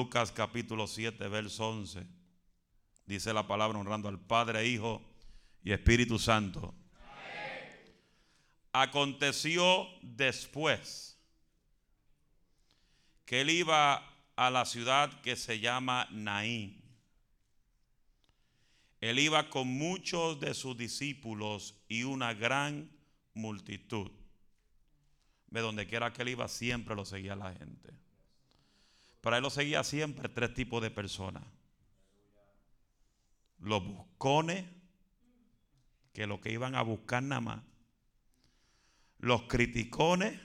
Lucas capítulo 7, verso 11. Dice la palabra honrando al Padre, Hijo y Espíritu Santo. Aconteció después que él iba a la ciudad que se llama Naín. Él iba con muchos de sus discípulos y una gran multitud. De donde quiera que él iba, siempre lo seguía la gente. Pero él lo seguía siempre tres tipos de personas. Los buscones, que lo que iban a buscar nada más. Los criticones,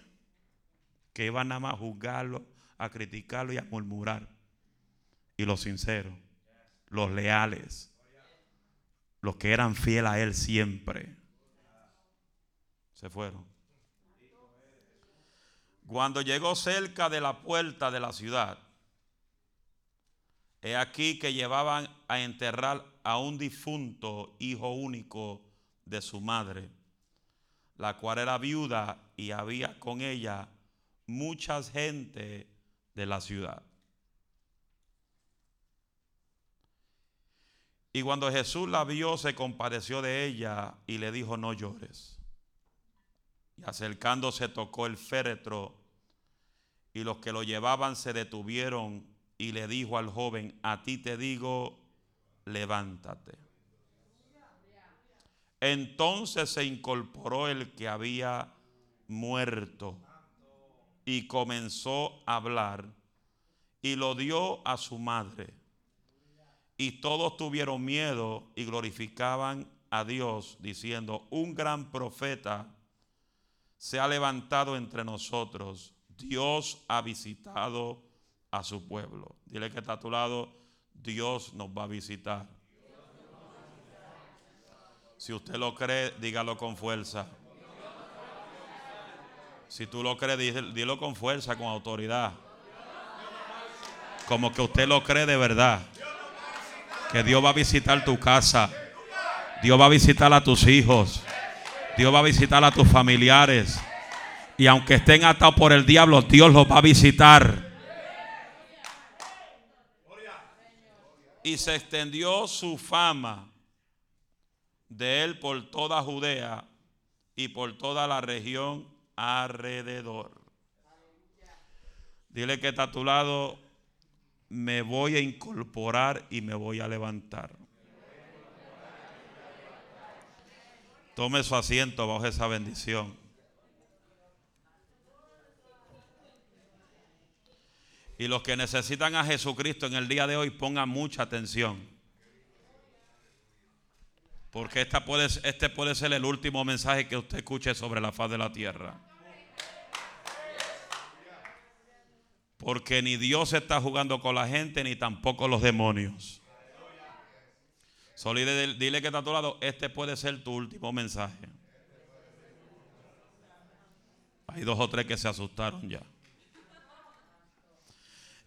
que iban nada más a juzgarlo, a criticarlo y a murmurar. Y los sinceros, los leales, los que eran fieles a él siempre, se fueron. Cuando llegó cerca de la puerta de la ciudad, He aquí que llevaban a enterrar a un difunto hijo único de su madre, la cual era viuda y había con ella mucha gente de la ciudad. Y cuando Jesús la vio, se compadeció de ella y le dijo, no llores. Y acercándose tocó el féretro y los que lo llevaban se detuvieron y le dijo al joven, a ti te digo, levántate. Entonces se incorporó el que había muerto y comenzó a hablar y lo dio a su madre. Y todos tuvieron miedo y glorificaban a Dios diciendo, un gran profeta se ha levantado entre nosotros. Dios ha visitado a su pueblo. Dile que está a tu lado, Dios nos va a visitar. Si usted lo cree, dígalo con fuerza. Si tú lo crees, dilo con fuerza, con autoridad. Como que usted lo cree de verdad. Que Dios va a visitar tu casa. Dios va a visitar a tus hijos. Dios va a visitar a tus familiares. Y aunque estén atados por el diablo, Dios los va a visitar. Y se extendió su fama de él por toda Judea y por toda la región alrededor. Dile que está a tu lado, me voy a incorporar y me voy a levantar. Tome su asiento bajo esa bendición. Y los que necesitan a Jesucristo en el día de hoy pongan mucha atención. Porque esta puede, este puede ser el último mensaje que usted escuche sobre la faz de la tierra. Porque ni Dios está jugando con la gente, ni tampoco los demonios. Solo dile que está a tu lado, este puede ser tu último mensaje. Hay dos o tres que se asustaron ya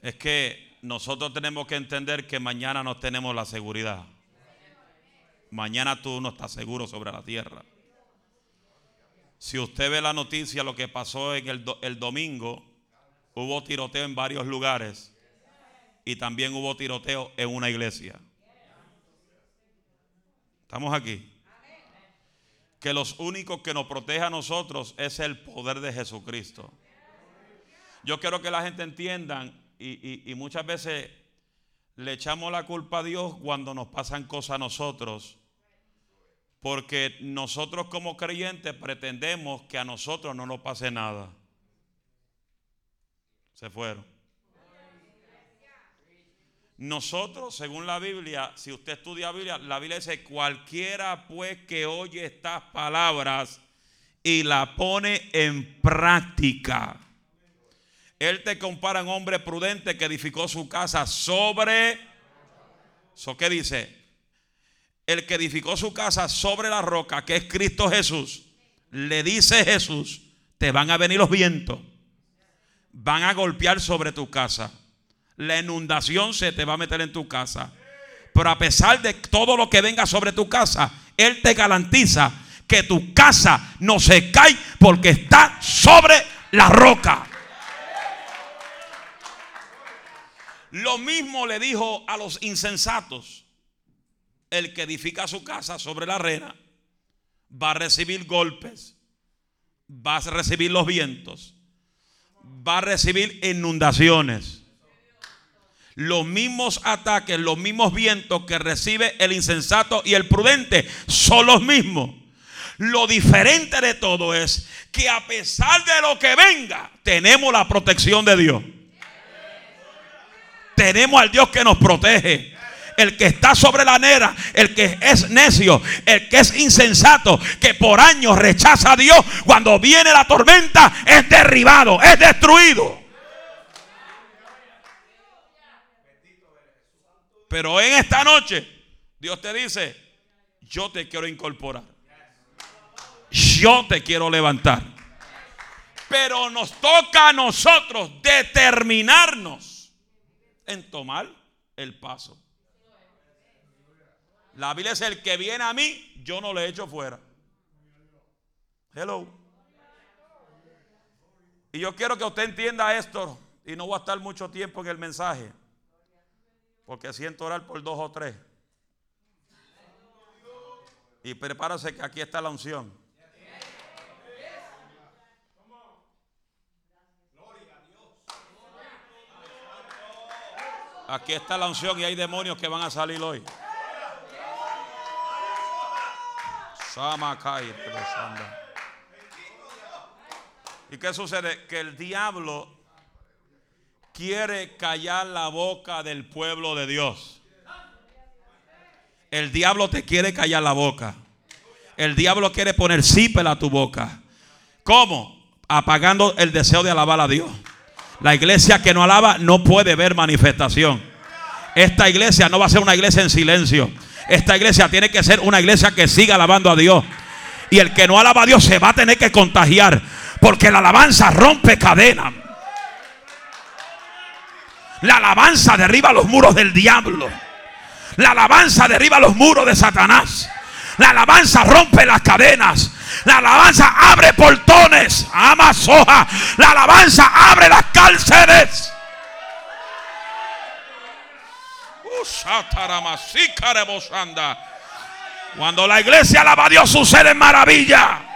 es que nosotros tenemos que entender que mañana no tenemos la seguridad. Mañana tú no estás seguro sobre la tierra. Si usted ve la noticia, lo que pasó en el, el domingo, hubo tiroteo en varios lugares y también hubo tiroteo en una iglesia. ¿Estamos aquí? Que los únicos que nos protege a nosotros es el poder de Jesucristo. Yo quiero que la gente entienda y, muchas veces le echamos la culpa a Dios cuando nos pasan cosas a nosotros. Porque nosotros como creyentes pretendemos que a nosotros no nos pase nada. Se fueron. Nosotros, según la Biblia, si usted estudia la Biblia, la Biblia dice, cualquiera pues que oye estas palabras y la pone en práctica él te compara a un hombre prudente que edificó su casa sobre... ¿So qué dice? El que edificó su casa sobre la roca, que es Cristo Jesús, le dice Jesús, te van a venir los vientos, van a golpear sobre tu casa, la inundación se te va a meter en tu casa. Pero a pesar de todo lo que venga sobre tu casa, Él te garantiza que tu casa no se cae porque está sobre la roca. Lo mismo le dijo a los insensatos. El que edifica su casa sobre la arena va a recibir golpes, va a recibir los vientos, va a recibir inundaciones. Los mismos ataques, los mismos vientos que recibe el insensato y el prudente son los mismos. Lo diferente de todo es que a pesar de lo que venga, tenemos la protección de Dios. Tenemos al Dios que nos protege el que está sobre la nera, el que es necio, el que es insensato, que por años rechaza a Dios, cuando viene la tormenta es derribado, es destruido. Pero en esta noche Dios te dice, yo te quiero incorporar. Yo te quiero levantar. Pero nos toca a nosotros determinarnos en tomar el paso. La Biblia es el que viene a mí, yo no le echo fuera. Hello. Y yo quiero que usted entienda esto y no voy a estar mucho tiempo en el mensaje. Porque siento orar por dos o tres. Y prepárase que aquí está la unción. Aquí está la unción y hay demonios que van a salir hoy. ¿Y qué sucede? Que el diablo quiere callar la boca del pueblo de Dios. El diablo te quiere callar la boca. El diablo quiere poner sípela a tu boca. ¿Cómo? Apagando el deseo de alabar a Dios. La iglesia que no alaba no puede ver manifestación. Esta iglesia no va a ser una iglesia en silencio. Esta iglesia tiene que ser una iglesia que siga alabando a Dios. Y el que no alaba a Dios se va a tener que contagiar. Porque la alabanza rompe cadenas. La alabanza derriba los muros del diablo. La alabanza derriba los muros de Satanás. La alabanza rompe las cadenas. La alabanza abre portones. Ama soja. La alabanza abre las cárceles. Cuando la iglesia alaba a Dios sucede maravilla.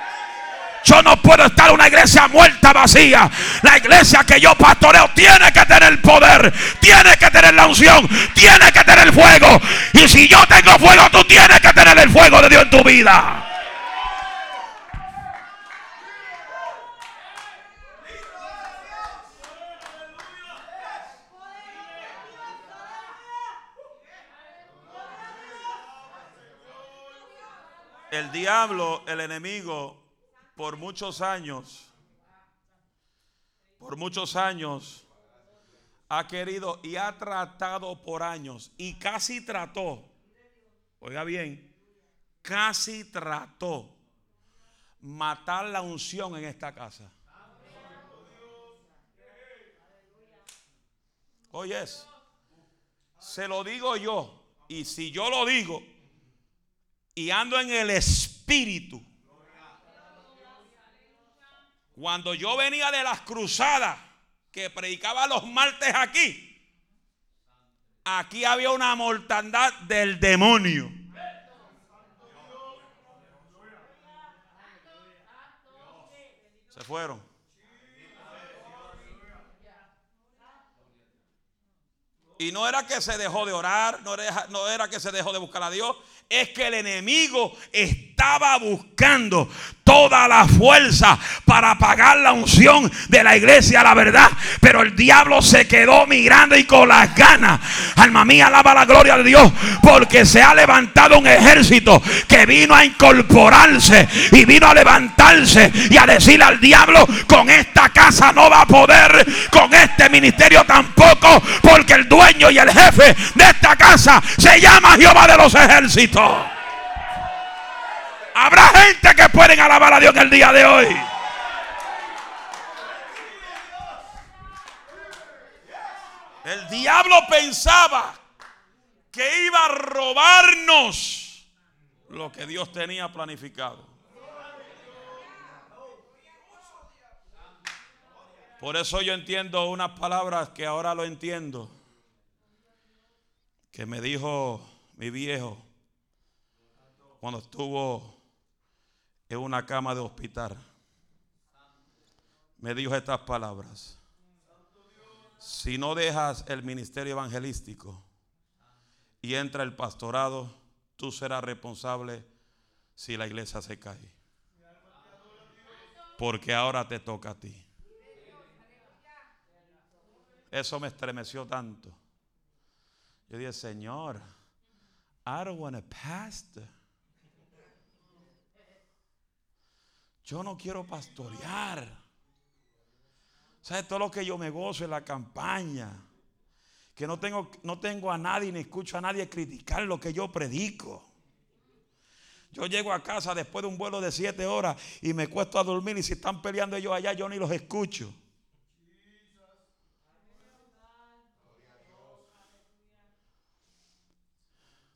Yo no puedo estar en una iglesia muerta, vacía. La iglesia que yo pastoreo tiene que tener poder, tiene que tener la unción, tiene que tener fuego. Y si yo tengo fuego, tú tienes que tener el fuego de Dios en tu vida. El diablo, el enemigo, por muchos años, por muchos años, ha querido y ha tratado por años y casi trató, oiga bien, casi trató matar la unción en esta casa. Oyes, se lo digo yo, y si yo lo digo, y ando en el espíritu. Cuando yo venía de las cruzadas que predicaba los martes aquí, aquí había una mortandad del demonio. Se fueron. Y no era que se dejó de orar, no era, que se dejó de buscar a Dios, es que el enemigo estaba buscando toda la fuerza para apagar la unción de la iglesia, la verdad. Pero el diablo se quedó mirando y con las ganas. Alma mía, alaba la gloria de Dios. Porque se ha levantado un ejército que vino a incorporarse y vino a levantarse y a decirle al diablo, con esta casa no va a poder, con este ministerio tampoco, porque el dueño y el jefe de esta casa se llama Jehová de los ejércitos. Habrá gente que pueden alabar a Dios en el día de hoy. El diablo pensaba que iba a robarnos lo que Dios tenía planificado. Por eso yo entiendo unas palabras que ahora lo entiendo. que me dijo mi viejo cuando estuvo en una cama de hospital. Me dijo estas palabras. Si no dejas el ministerio evangelístico y entra el pastorado, tú serás responsable si la iglesia se cae. Porque ahora te toca a ti. Eso me estremeció tanto. Yo dije, Señor, I don't want a pastor. Yo no quiero pastorear. ¿Sabes todo lo que yo me gozo en la campaña? Que no tengo, no tengo a nadie ni escucho a nadie criticar lo que yo predico. Yo llego a casa después de un vuelo de siete horas y me cuesto a dormir y si están peleando ellos allá yo ni los escucho.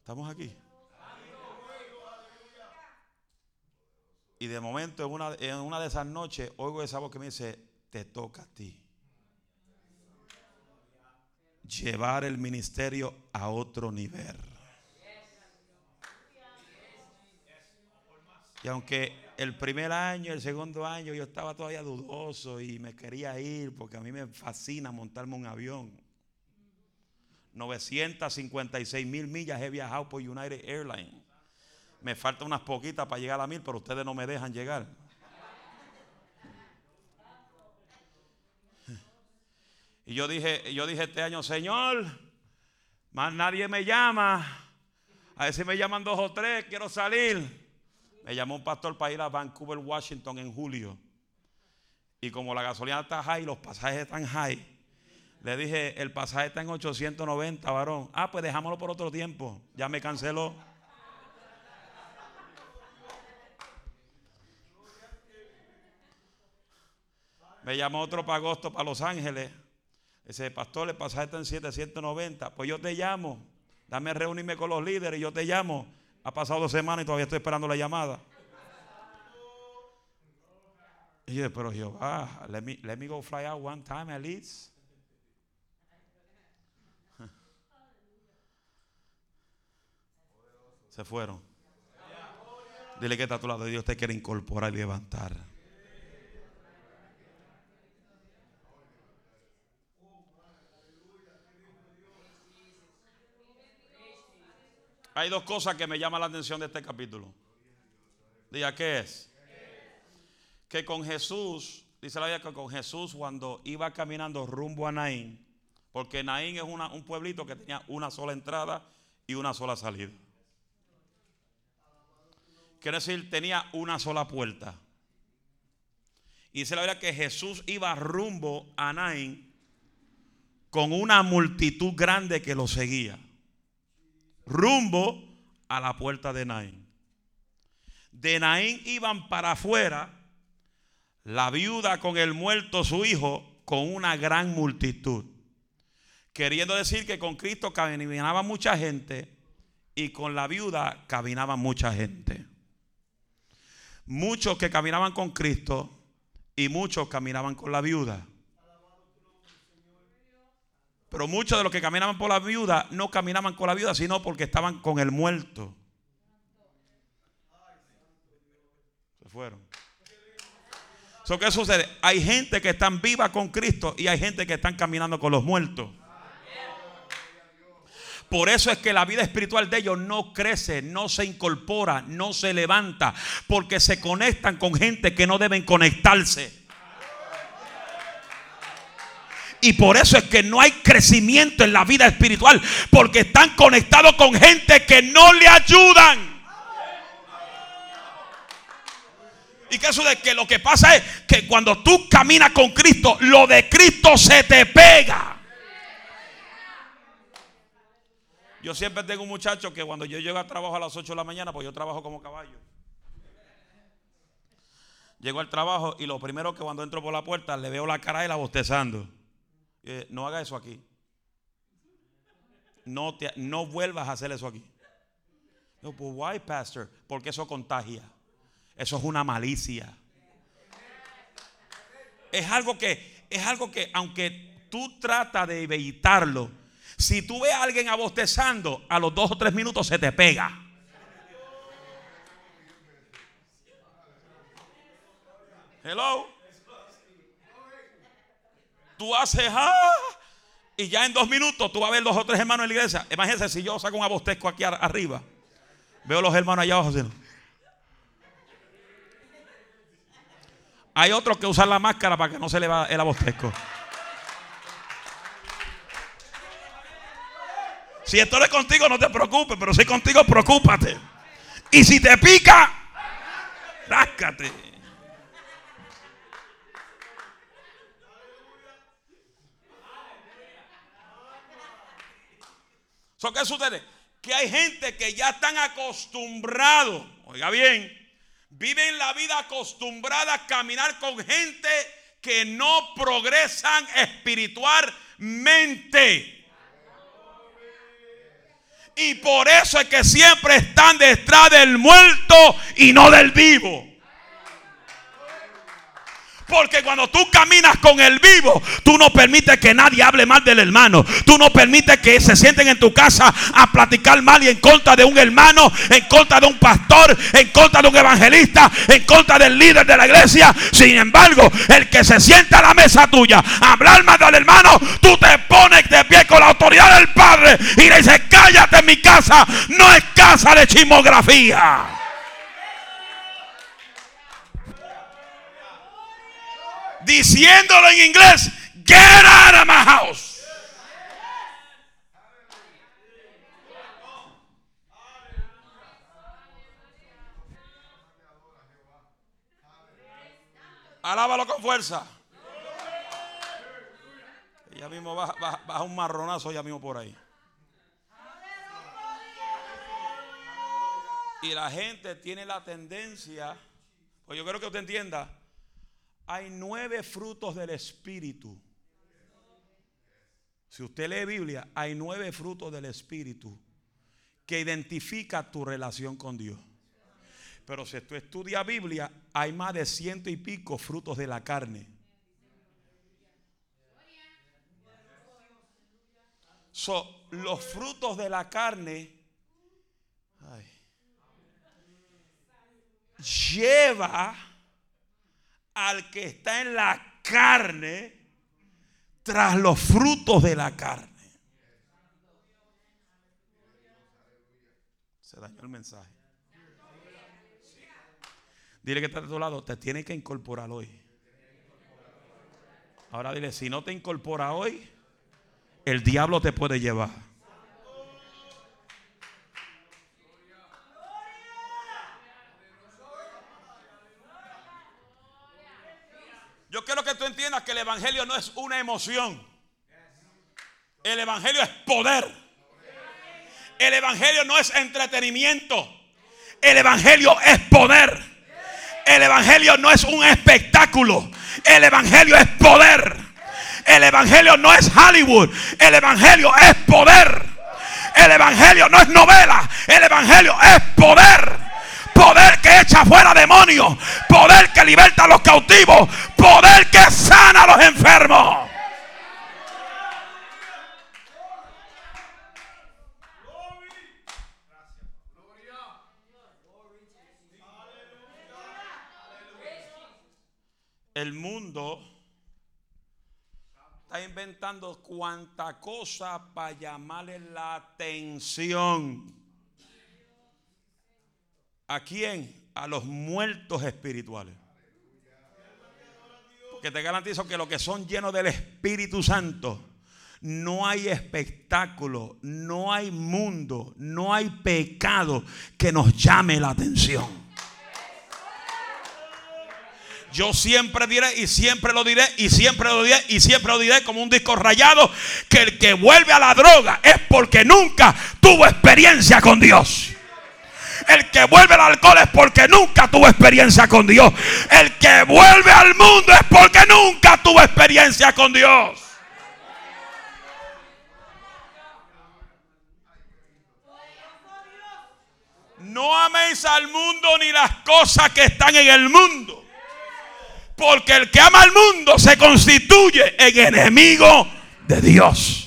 ¿Estamos aquí? Y de momento en una, en una de esas noches oigo esa voz que me dice, te toca a ti. Llevar el ministerio a otro nivel. Y aunque el primer año, el segundo año yo estaba todavía dudoso y me quería ir porque a mí me fascina montarme un avión. 956 mil millas he viajado por United Airlines. Me faltan unas poquitas para llegar a mil, pero ustedes no me dejan llegar. Y yo dije, yo dije este año, Señor, más nadie me llama. A ver si me llaman dos o tres, quiero salir. Me llamó un pastor para ir a Vancouver, Washington en julio. Y como la gasolina está high, los pasajes están high. Le dije, el pasaje está en 890, varón. Ah, pues dejámoslo por otro tiempo. Ya me canceló. Me llamó otro para agosto para Los Ángeles. Ese pastor, el pasaje está en 790. Pues yo te llamo. Dame a reunirme con los líderes yo te llamo. Ha pasado dos semanas y todavía estoy esperando la llamada. Y yo, pero Jehová, let me go fly out one time at least. Se fueron. Dile que está a tu lado. Dios te quiere incorporar y levantar. Hay dos cosas que me llaman la atención de este capítulo. Diga, ¿qué es? Que con Jesús, dice la Biblia que con Jesús cuando iba caminando rumbo a Naín, porque Naín es un pueblito que tenía una sola entrada y una sola salida. Quiere decir, tenía una sola puerta. Y dice la verdad que Jesús iba rumbo a Naín con una multitud grande que lo seguía. Rumbo a la puerta de Naín. De Naín iban para afuera la viuda con el muerto su hijo con una gran multitud. Queriendo decir que con Cristo caminaba mucha gente y con la viuda caminaba mucha gente muchos que caminaban con Cristo y muchos caminaban con la viuda. Pero muchos de los que caminaban por la viuda no caminaban con la viuda, sino porque estaban con el muerto. Se fueron. ¿Qué sucede? Hay gente que están viva con Cristo y hay gente que están caminando con los muertos. Por eso es que la vida espiritual de ellos no crece, no se incorpora, no se levanta, porque se conectan con gente que no deben conectarse. Y por eso es que no hay crecimiento en la vida espiritual, porque están conectados con gente que no le ayudan. ¿Y qué de Que lo que pasa es que cuando tú caminas con Cristo, lo de Cristo se te pega. Yo siempre tengo un muchacho que cuando yo llego a trabajo a las 8 de la mañana, pues yo trabajo como caballo. Llego al trabajo y lo primero que cuando entro por la puerta le veo la cara y la bostezando. No haga eso aquí. No, te, no vuelvas a hacer eso aquí. No, pues why, pastor? Porque eso contagia. Eso es una malicia. Es algo que, es algo que aunque tú tratas de evitarlo, Si tú ves a alguien abostezando, a los dos o tres minutos se te pega. Hello. Tú haces ah, y ya en dos minutos tú vas a ver dos o tres hermanos en la iglesia. Imagínense si yo saco un abostezco aquí arriba. Veo los hermanos allá abajo. Hay otros que usan la máscara para que no se le va el abostezco. Si esto es contigo, no te preocupes, pero si es contigo, preocúpate. Y si te pica, ráscate. ¿Qué sucede? Que hay gente que ya están acostumbrados, oiga bien, viven la vida acostumbrada a caminar con gente que no progresan espiritualmente. Y por eso es que siempre están detrás del muerto y no del vivo. Porque cuando tú caminas con el vivo, tú no permites que nadie hable mal del hermano. Tú no permites que se sienten en tu casa a platicar mal y en contra de un hermano, en contra de un pastor, en contra de un evangelista, en contra del líder de la iglesia. Sin embargo, el que se sienta a la mesa tuya a hablar mal del hermano, tú te pones de pie con la autoridad del Padre y le dices, cállate en mi casa, no es casa de chismografía. Diciéndolo en inglés, get out of my house. Alábalo con fuerza. Ya mismo baja, un marronazo ya mismo por ahí. Y la gente tiene la tendencia, pues yo quiero que usted entienda, hay nueve frutos del Espíritu. Si usted lee Biblia, hay nueve frutos del Espíritu que identifica tu relación con Dios. Pero si tú estudias Biblia, hay más de ciento y pico frutos de la carne. So, los frutos de la carne lleva al que está en la carne tras los frutos de la carne. Se dañó el mensaje. Dile que está de tu lado, te tiene que incorporar hoy. Ahora dile, si no te incorpora hoy, el diablo te puede llevar. Yo quiero que tú entiendas que el Evangelio no es una emoción. El Evangelio es poder. El Evangelio no es entretenimiento. El Evangelio es poder. El Evangelio no es un espectáculo. El Evangelio es poder. El Evangelio no es Hollywood. El Evangelio es poder. El Evangelio no es novela. El Evangelio es poder. Poder que echa fuera demonios. Poder que liberta a los cautivos. Poder que sana a los enfermos. El mundo está inventando cuanta cosa para llamarle la atención. ¿A quién? A los muertos espirituales. Porque te garantizo que los que son llenos del Espíritu Santo, no hay espectáculo, no hay mundo, no hay pecado que nos llame la atención. Yo siempre diré y siempre lo diré y siempre lo diré y siempre lo diré como un disco rayado que el que vuelve a la droga es porque nunca tuvo experiencia con Dios. El que vuelve al alcohol es porque nunca tuvo experiencia con Dios. El que vuelve al mundo es porque nunca tuvo experiencia con Dios. No améis al mundo ni las cosas que están en el mundo. Porque el que ama al mundo se constituye en enemigo de Dios.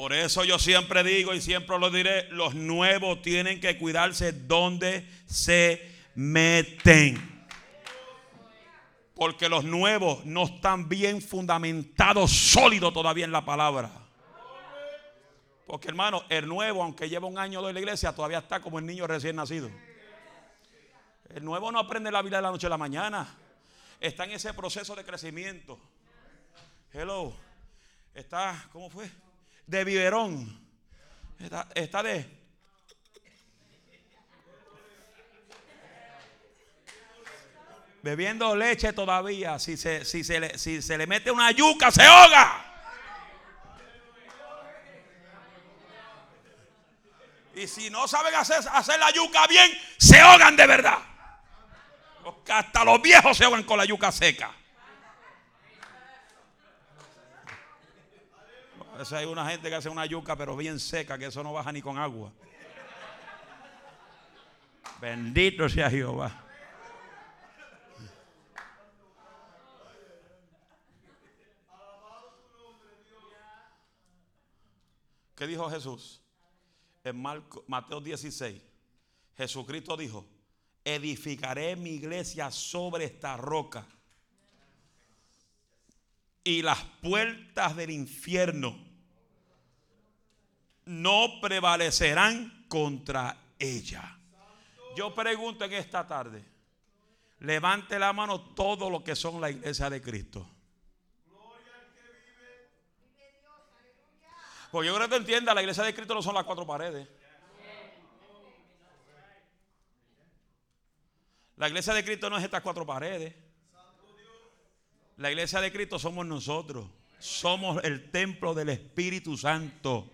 Por eso yo siempre digo y siempre lo diré, los nuevos tienen que cuidarse donde se meten. Porque los nuevos no están bien fundamentados, sólidos todavía en la palabra. Porque hermano, el nuevo, aunque lleva un año de la iglesia, todavía está como el niño recién nacido. El nuevo no aprende la vida de la noche a la mañana. Está en ese proceso de crecimiento. Hello. Está, ¿cómo fue? De biberón. Está, de... Bebiendo leche todavía. Si se, si, se le, si se le mete una yuca, se ahoga. Y si no saben hacer, hacer la yuca bien, se ahogan de verdad. Hasta los viejos se ahogan con la yuca seca. A veces hay una gente que hace una yuca, pero bien seca, que eso no baja ni con agua. Bendito sea Jehová. ¿Qué dijo Jesús? en Mateo 16, Jesucristo dijo, edificaré mi iglesia sobre esta roca y las puertas del infierno no prevalecerán contra ella. Yo pregunto en esta tarde, levante la mano todo lo que son la iglesia de Cristo. Pues yo creo que entienda, la iglesia de Cristo no son las cuatro paredes. La iglesia de Cristo no es estas cuatro paredes. La iglesia de Cristo somos nosotros. Somos el templo del Espíritu Santo.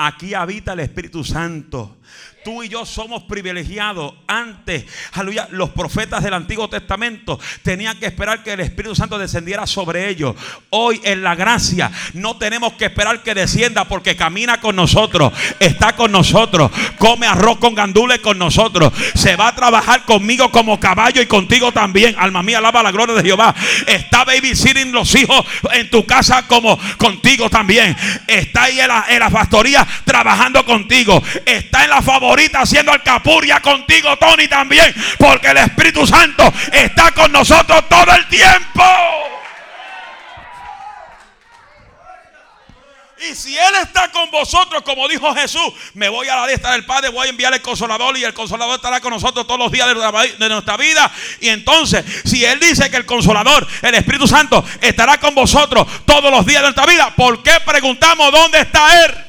Aquí habita el Espíritu Santo. Tú y yo somos privilegiados. Antes, aleluya, los profetas del Antiguo Testamento tenían que esperar que el Espíritu Santo descendiera sobre ellos. Hoy en la gracia no tenemos que esperar que descienda porque camina con nosotros, está con nosotros, come arroz con gandules con nosotros, se va a trabajar conmigo como caballo y contigo también. Alma mía, alaba la gloria de Jehová. Está babysitting los hijos en tu casa como contigo también. Está ahí en la, en la pastoría trabajando contigo. Está en la favorita haciendo alcapuria contigo, Tony, también. Porque el Espíritu Santo está con nosotros todo el tiempo. Y si Él está con vosotros, como dijo Jesús, me voy a la diestra del Padre, voy a enviar el consolador y el consolador estará con nosotros todos los días de nuestra vida. Y entonces, si Él dice que el consolador, el Espíritu Santo, estará con vosotros todos los días de nuestra vida, ¿por qué preguntamos dónde está Él?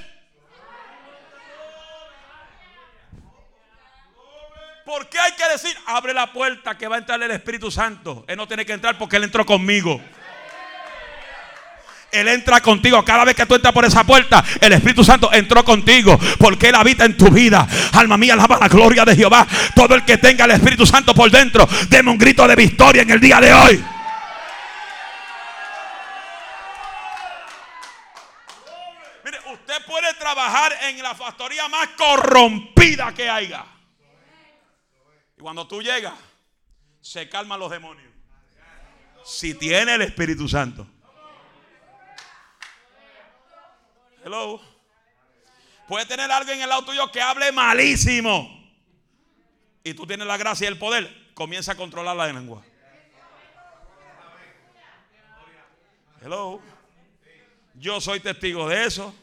¿Por qué hay que decir, abre la puerta que va a entrar el Espíritu Santo? Él no tiene que entrar porque Él entró conmigo. Él entra contigo. Cada vez que tú entras por esa puerta, el Espíritu Santo entró contigo. Porque Él habita en tu vida. Alma mía, alaba la gloria de Jehová. Todo el que tenga el Espíritu Santo por dentro, deme un grito de victoria en el día de hoy. Mire, usted puede trabajar en la factoría más corrompida que haya. Y cuando tú llegas, se calman los demonios. Si tiene el Espíritu Santo. Hello. Puede tener alguien en el lado tuyo que hable malísimo. Y tú tienes la gracia y el poder. Comienza a controlar la lengua. Hello. Yo soy testigo de eso.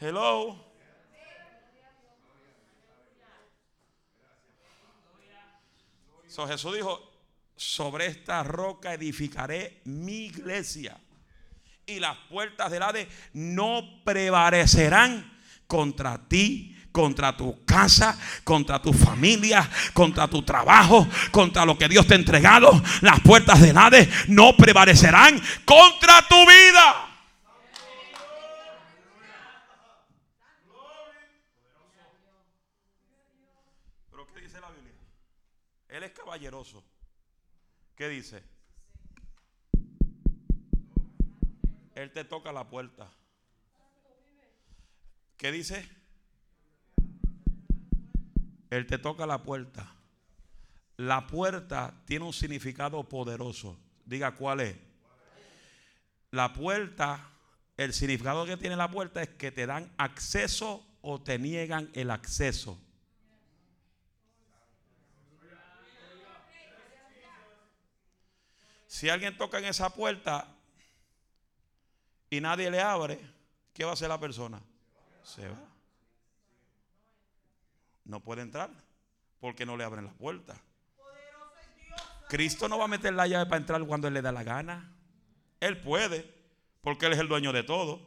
Hello. Jesús dijo, sobre esta roca edificaré mi iglesia. Y las puertas del Hades no prevalecerán contra ti, contra tu casa, contra tu familia, contra tu trabajo, contra lo que Dios te ha entregado. Las puertas del Hades no prevalecerán contra tu vida. Él es ¿Qué dice? Él te toca la puerta. ¿Qué dice? Él te toca la puerta. La puerta tiene un significado poderoso. Diga cuál es. La puerta El significado que tiene la puerta es que te dan acceso o te niegan el acceso. Si alguien toca en esa puerta y nadie le abre, ¿qué va a hacer la persona? Se va. No puede entrar porque no le abren la puerta. Cristo no va a meter la llave para entrar cuando él le da la gana. Él puede, porque él es el dueño de todo.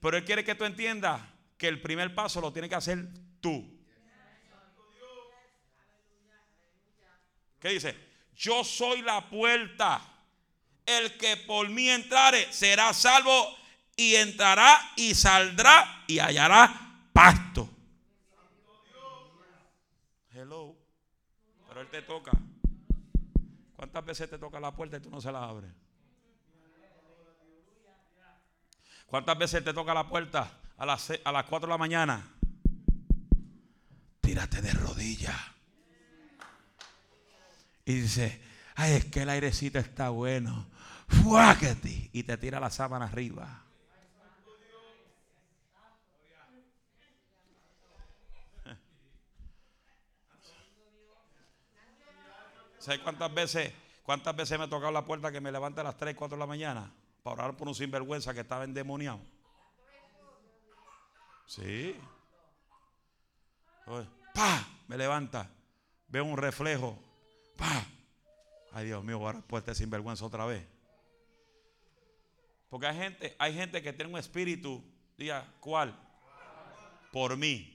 Pero él quiere que tú entiendas que el primer paso lo tiene que hacer tú. ¿Qué dice? Yo soy la puerta. El que por mí entrare será salvo y entrará y saldrá y hallará pasto. Hello. Pero él te toca. ¿Cuántas veces te toca la puerta y tú no se la abres? ¿Cuántas veces te toca la puerta a las, a las 4 de la mañana? Tírate de rodillas. Y dice, ay, es que el airecito está bueno. Fuáquete. Y te tira la sábana arriba. ¿Sabes cuántas veces, cuántas veces me ha tocado la puerta que me levanta a las 3, 4 de la mañana para orar por un sinvergüenza que estaba endemoniado? Sí. ¡Pa! Me levanta. Veo un reflejo Ay, Dios mío, ahora puesta sinvergüenza otra vez. Porque hay gente, hay gente que tiene un espíritu, diga, ¿cuál? Por mí.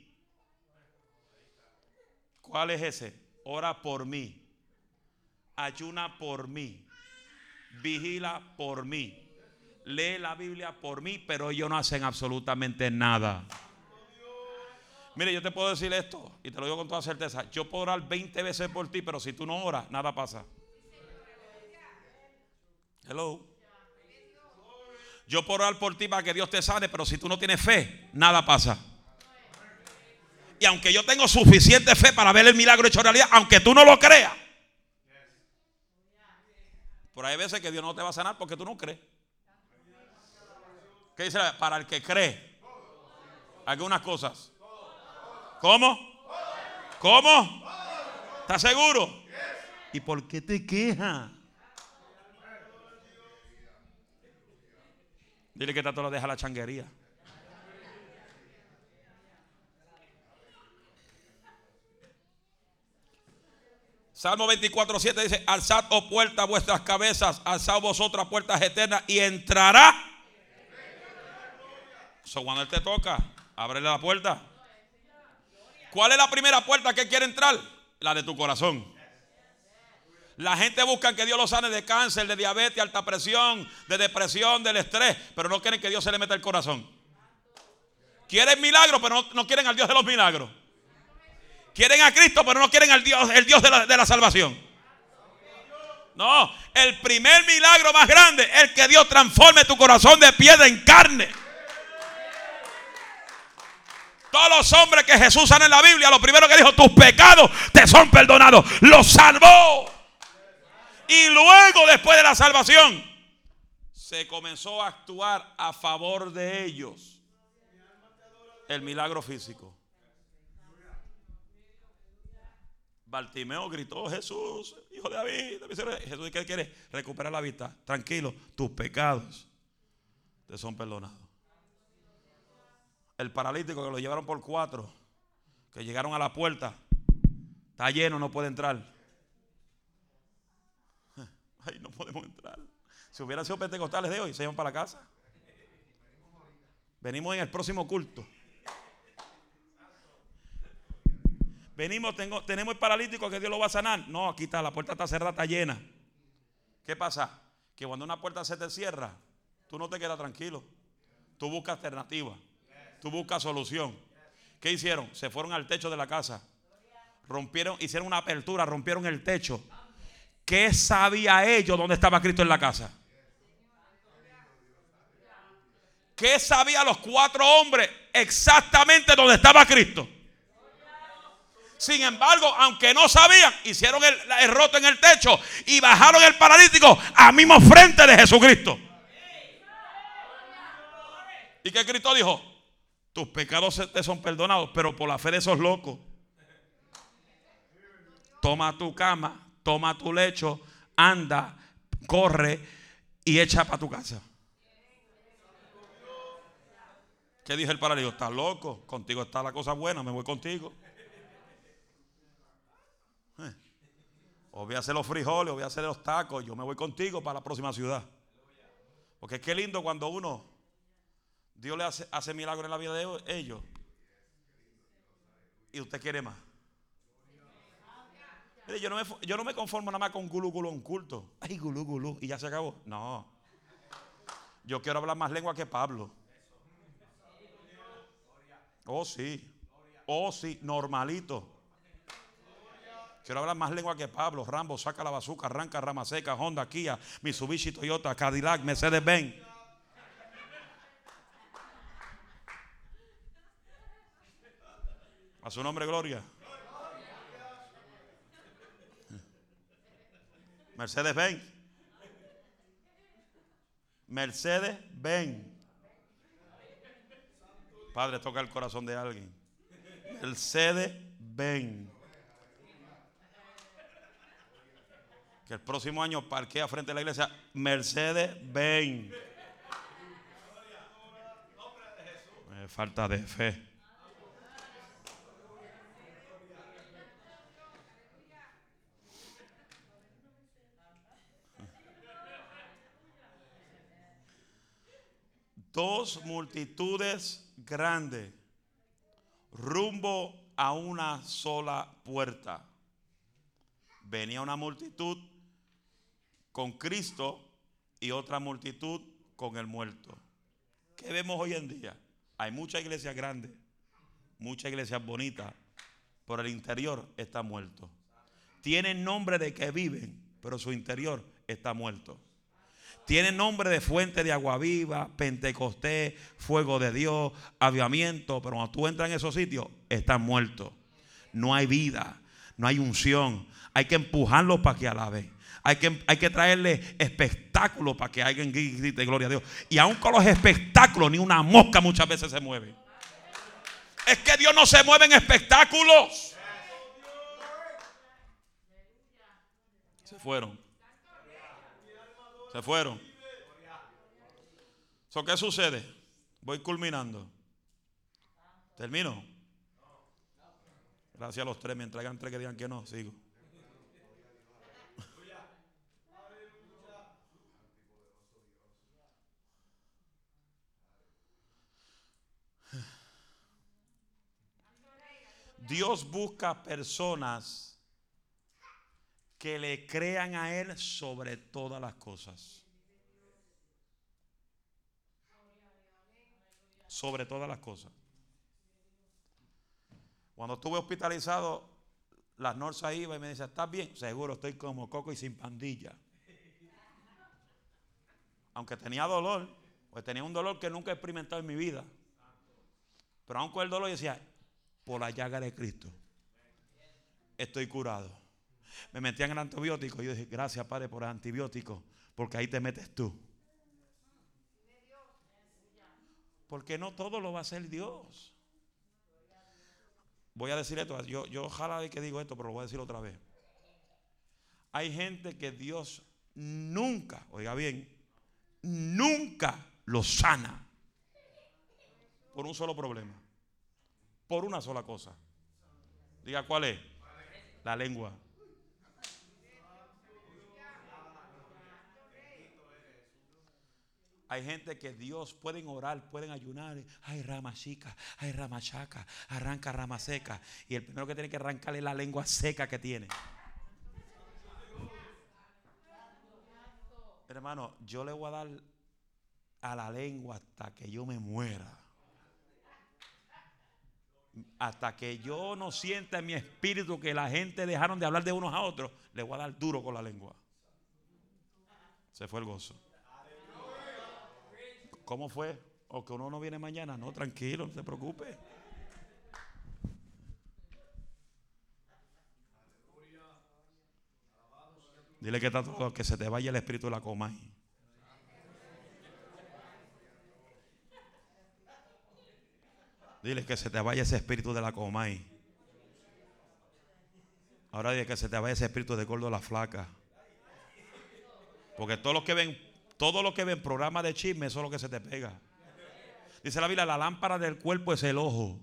¿Cuál es ese? Ora por mí. Ayuna por mí. Vigila por mí. Lee la Biblia por mí, pero ellos no hacen absolutamente nada. Mire, yo te puedo decir esto y te lo digo con toda certeza. Yo puedo orar 20 veces por ti, pero si tú no oras, nada pasa. Hello. Yo puedo orar por ti para que Dios te sane, pero si tú no tienes fe, nada pasa. Y aunque yo tengo suficiente fe para ver el milagro hecho realidad, aunque tú no lo creas. Ahí hay veces que Dios no te va a sanar porque tú no crees. ¿Qué dice? Para el que cree. Algunas cosas. ¿Cómo? ¿Cómo? ¿Estás seguro? ¿Y por qué te quejas? Dile que tanto lo deja la changuería. Salmo 24, 7 dice, alzad oh puertas vuestras cabezas, alzad vosotras puertas eternas y entrará. Eso cuando Él te toca, ábrele la puerta. ¿Cuál es la primera puerta que quiere entrar? La de tu corazón. La gente busca que Dios lo sane de cáncer, de diabetes, alta presión, de depresión, del estrés, pero no quieren que Dios se le meta el corazón. Quieren milagros, pero no, quieren al Dios de los milagros. Quieren a Cristo, pero no quieren al Dios, el Dios de la, de la salvación. No, el primer milagro más grande es que Dios transforme tu corazón de piedra en carne. Todos los hombres que Jesús sana en la Biblia, lo primero que dijo, tus pecados te son perdonados. Los salvó. Y luego, después de la salvación, se comenzó a actuar a favor de ellos. El milagro físico. Bartimeo gritó, Jesús, hijo de David. Jesús, ¿qué quiere? Recuperar la vista. Tranquilo, tus pecados te son perdonados el paralítico que lo llevaron por cuatro, que llegaron a la puerta, está lleno, no puede entrar. Ay, no podemos entrar. Si hubieran sido pentecostales de hoy, se iban para la casa. Venimos en el próximo culto. Venimos, tengo, tenemos el paralítico que Dios lo va a sanar. No, aquí está, la puerta está cerrada, está llena. ¿Qué pasa? Que cuando una puerta se te cierra, tú no te quedas tranquilo. Tú buscas alternativa. Tú buscas solución. ¿Qué hicieron? Se fueron al techo de la casa. Rompieron, hicieron una apertura, rompieron el techo. ¿Qué sabía ellos dónde estaba Cristo en la casa? ¿Qué sabía los cuatro hombres exactamente dónde estaba Cristo? Sin embargo, aunque no sabían, hicieron el, el, roto en el techo y bajaron el paralítico a mismo frente de Jesucristo. ¿Y qué Cristo dijo? Tus pecados te son perdonados, pero por la fe de esos locos. Toma tu cama, toma tu lecho, anda, corre y echa para tu casa. ¿Qué dijo el paralítico? Estás loco, contigo está la cosa buena, me voy contigo. Eh. O voy a hacer los frijoles, o voy a hacer los tacos, yo me voy contigo para la próxima ciudad. Porque qué lindo cuando uno, Dios le hace, hace milagros en la vida de ellos. Y usted quiere más. yo no, me, yo no me conformo nada más con gulú gulú un culto. Ay, gulú gulú. Y ya se acabó. No. Yo quiero hablar más lengua que Pablo. Oh, sí. Oh, sí. Normalito. Quiero hablar más lengua que Pablo. Rambo, saca la bazuca, arranca rama seca, Honda, Kia, Mitsubishi, Toyota, Cadillac, Mercedes-Benz. A su nombre, gloria. Mercedes-Benz. Mercedes-Benz. Padre, toca el corazón de alguien. Mercedes-Benz. Que el próximo año parquea frente a la iglesia Mercedes-Benz. falta de fe. Dos multitudes grandes rumbo a una sola puerta. Venía una multitud con Cristo y otra multitud con el muerto. ¿Qué vemos hoy en día? Hay muchas iglesias grandes, muchas iglesias bonitas, por el interior está muerto. Tienen nombre de que viven, pero su interior está muerto. Tiene nombre de fuente de agua viva, Pentecostés, fuego de Dios, avivamiento, pero cuando tú entras en esos sitios, están muertos. No hay vida, no hay unción. Hay que empujarlos para que alaben. Hay que, hay que traerle espectáculos para que alguien grite gloria a Dios. Y aun con los espectáculos, ni una mosca muchas veces se mueve. Es que Dios no se mueve en espectáculos. Se fueron. Se fueron. ¿Qué sucede? Voy culminando. ¿Termino? Gracias a los tres. Me entregan tres que digan que no. Sigo. Dios busca personas que le crean a Él sobre todas las cosas. Sobre todas las cosas. Cuando estuve hospitalizado, las Norsa iba y me decía, ¿estás bien? Seguro, estoy como coco y sin pandilla. Aunque tenía dolor, pues tenía un dolor que nunca he experimentado en mi vida. Pero aún con el dolor decía, por la llaga de Cristo, estoy curado me metían en antibiótico. Y yo dije, gracias Padre por el antibiótico, porque ahí te metes tú. Porque no todo lo va a hacer Dios. Voy a decir esto, yo, yo ojalá de que digo esto, pero lo voy a decir otra vez. Hay gente que Dios nunca, oiga bien, nunca lo sana por un solo problema, por una sola cosa. Diga cuál es, la lengua. Hay gente que Dios pueden orar, pueden ayunar. Ay, rama chica, ay, rama chaca, arranca rama seca. Y el primero que tiene que arrancarle es la lengua seca que tiene. Hermano, yo le voy a dar a la lengua hasta que yo me muera. Hasta que yo no sienta en mi espíritu que la gente dejaron de hablar de unos a otros, le voy a dar duro con la lengua. Se fue el gozo. ¿Cómo fue? O que uno no viene mañana. No, tranquilo, no se preocupe. Dile que, está que se te vaya el espíritu de la coma. Dile que se te vaya ese espíritu de la comay. Ahora dile que se te vaya ese espíritu de gordo de la flaca. Porque todos los que ven, todos los que ven programas de chisme, eso es lo que se te pega. Dice la Biblia, la lámpara del cuerpo es el ojo.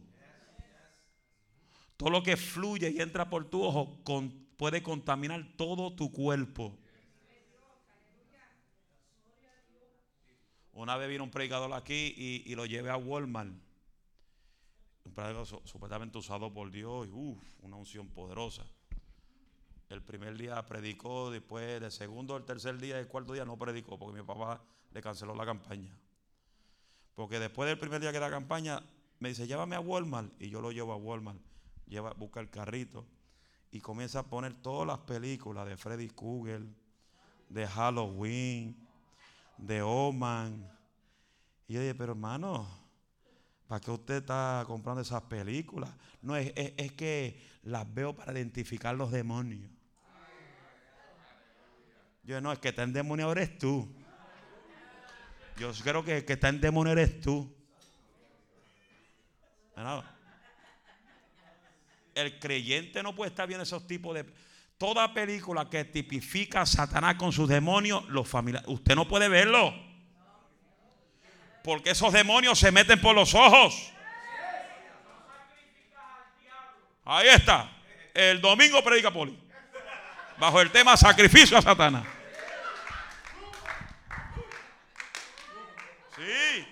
Todo lo que fluye y entra por tu ojo puede contaminar todo tu cuerpo. Una vez vino un predicador aquí y, lo llevé a Walmart. Un predicador supuestamente usado por Dios. Uf, una unción poderosa. El primer día predicó, después del segundo, el tercer día, el cuarto día no predicó porque mi papá le canceló la campaña. Porque después del primer día que la campaña, me dice, llévame a Walmart. Y yo lo llevo a Walmart. Lleva, busca el carrito. Y comienza a poner todas las películas de Freddy Krueger, de Halloween, de Oman. Y yo dije, pero hermano, ¿para qué usted está comprando esas películas? No, es, es que las veo para identificar los demonios. Yo no, es que está en demonio eres tú. Yo creo que el que está en demonio eres tú. El creyente no puede estar viendo esos tipos de... Toda película que tipifica a Satanás con sus demonios, los familiares, usted no puede verlo. Porque esos demonios se meten por los ojos. Ahí está. El domingo predica Poli. Bajo el tema sacrificio a Satanás. Sí.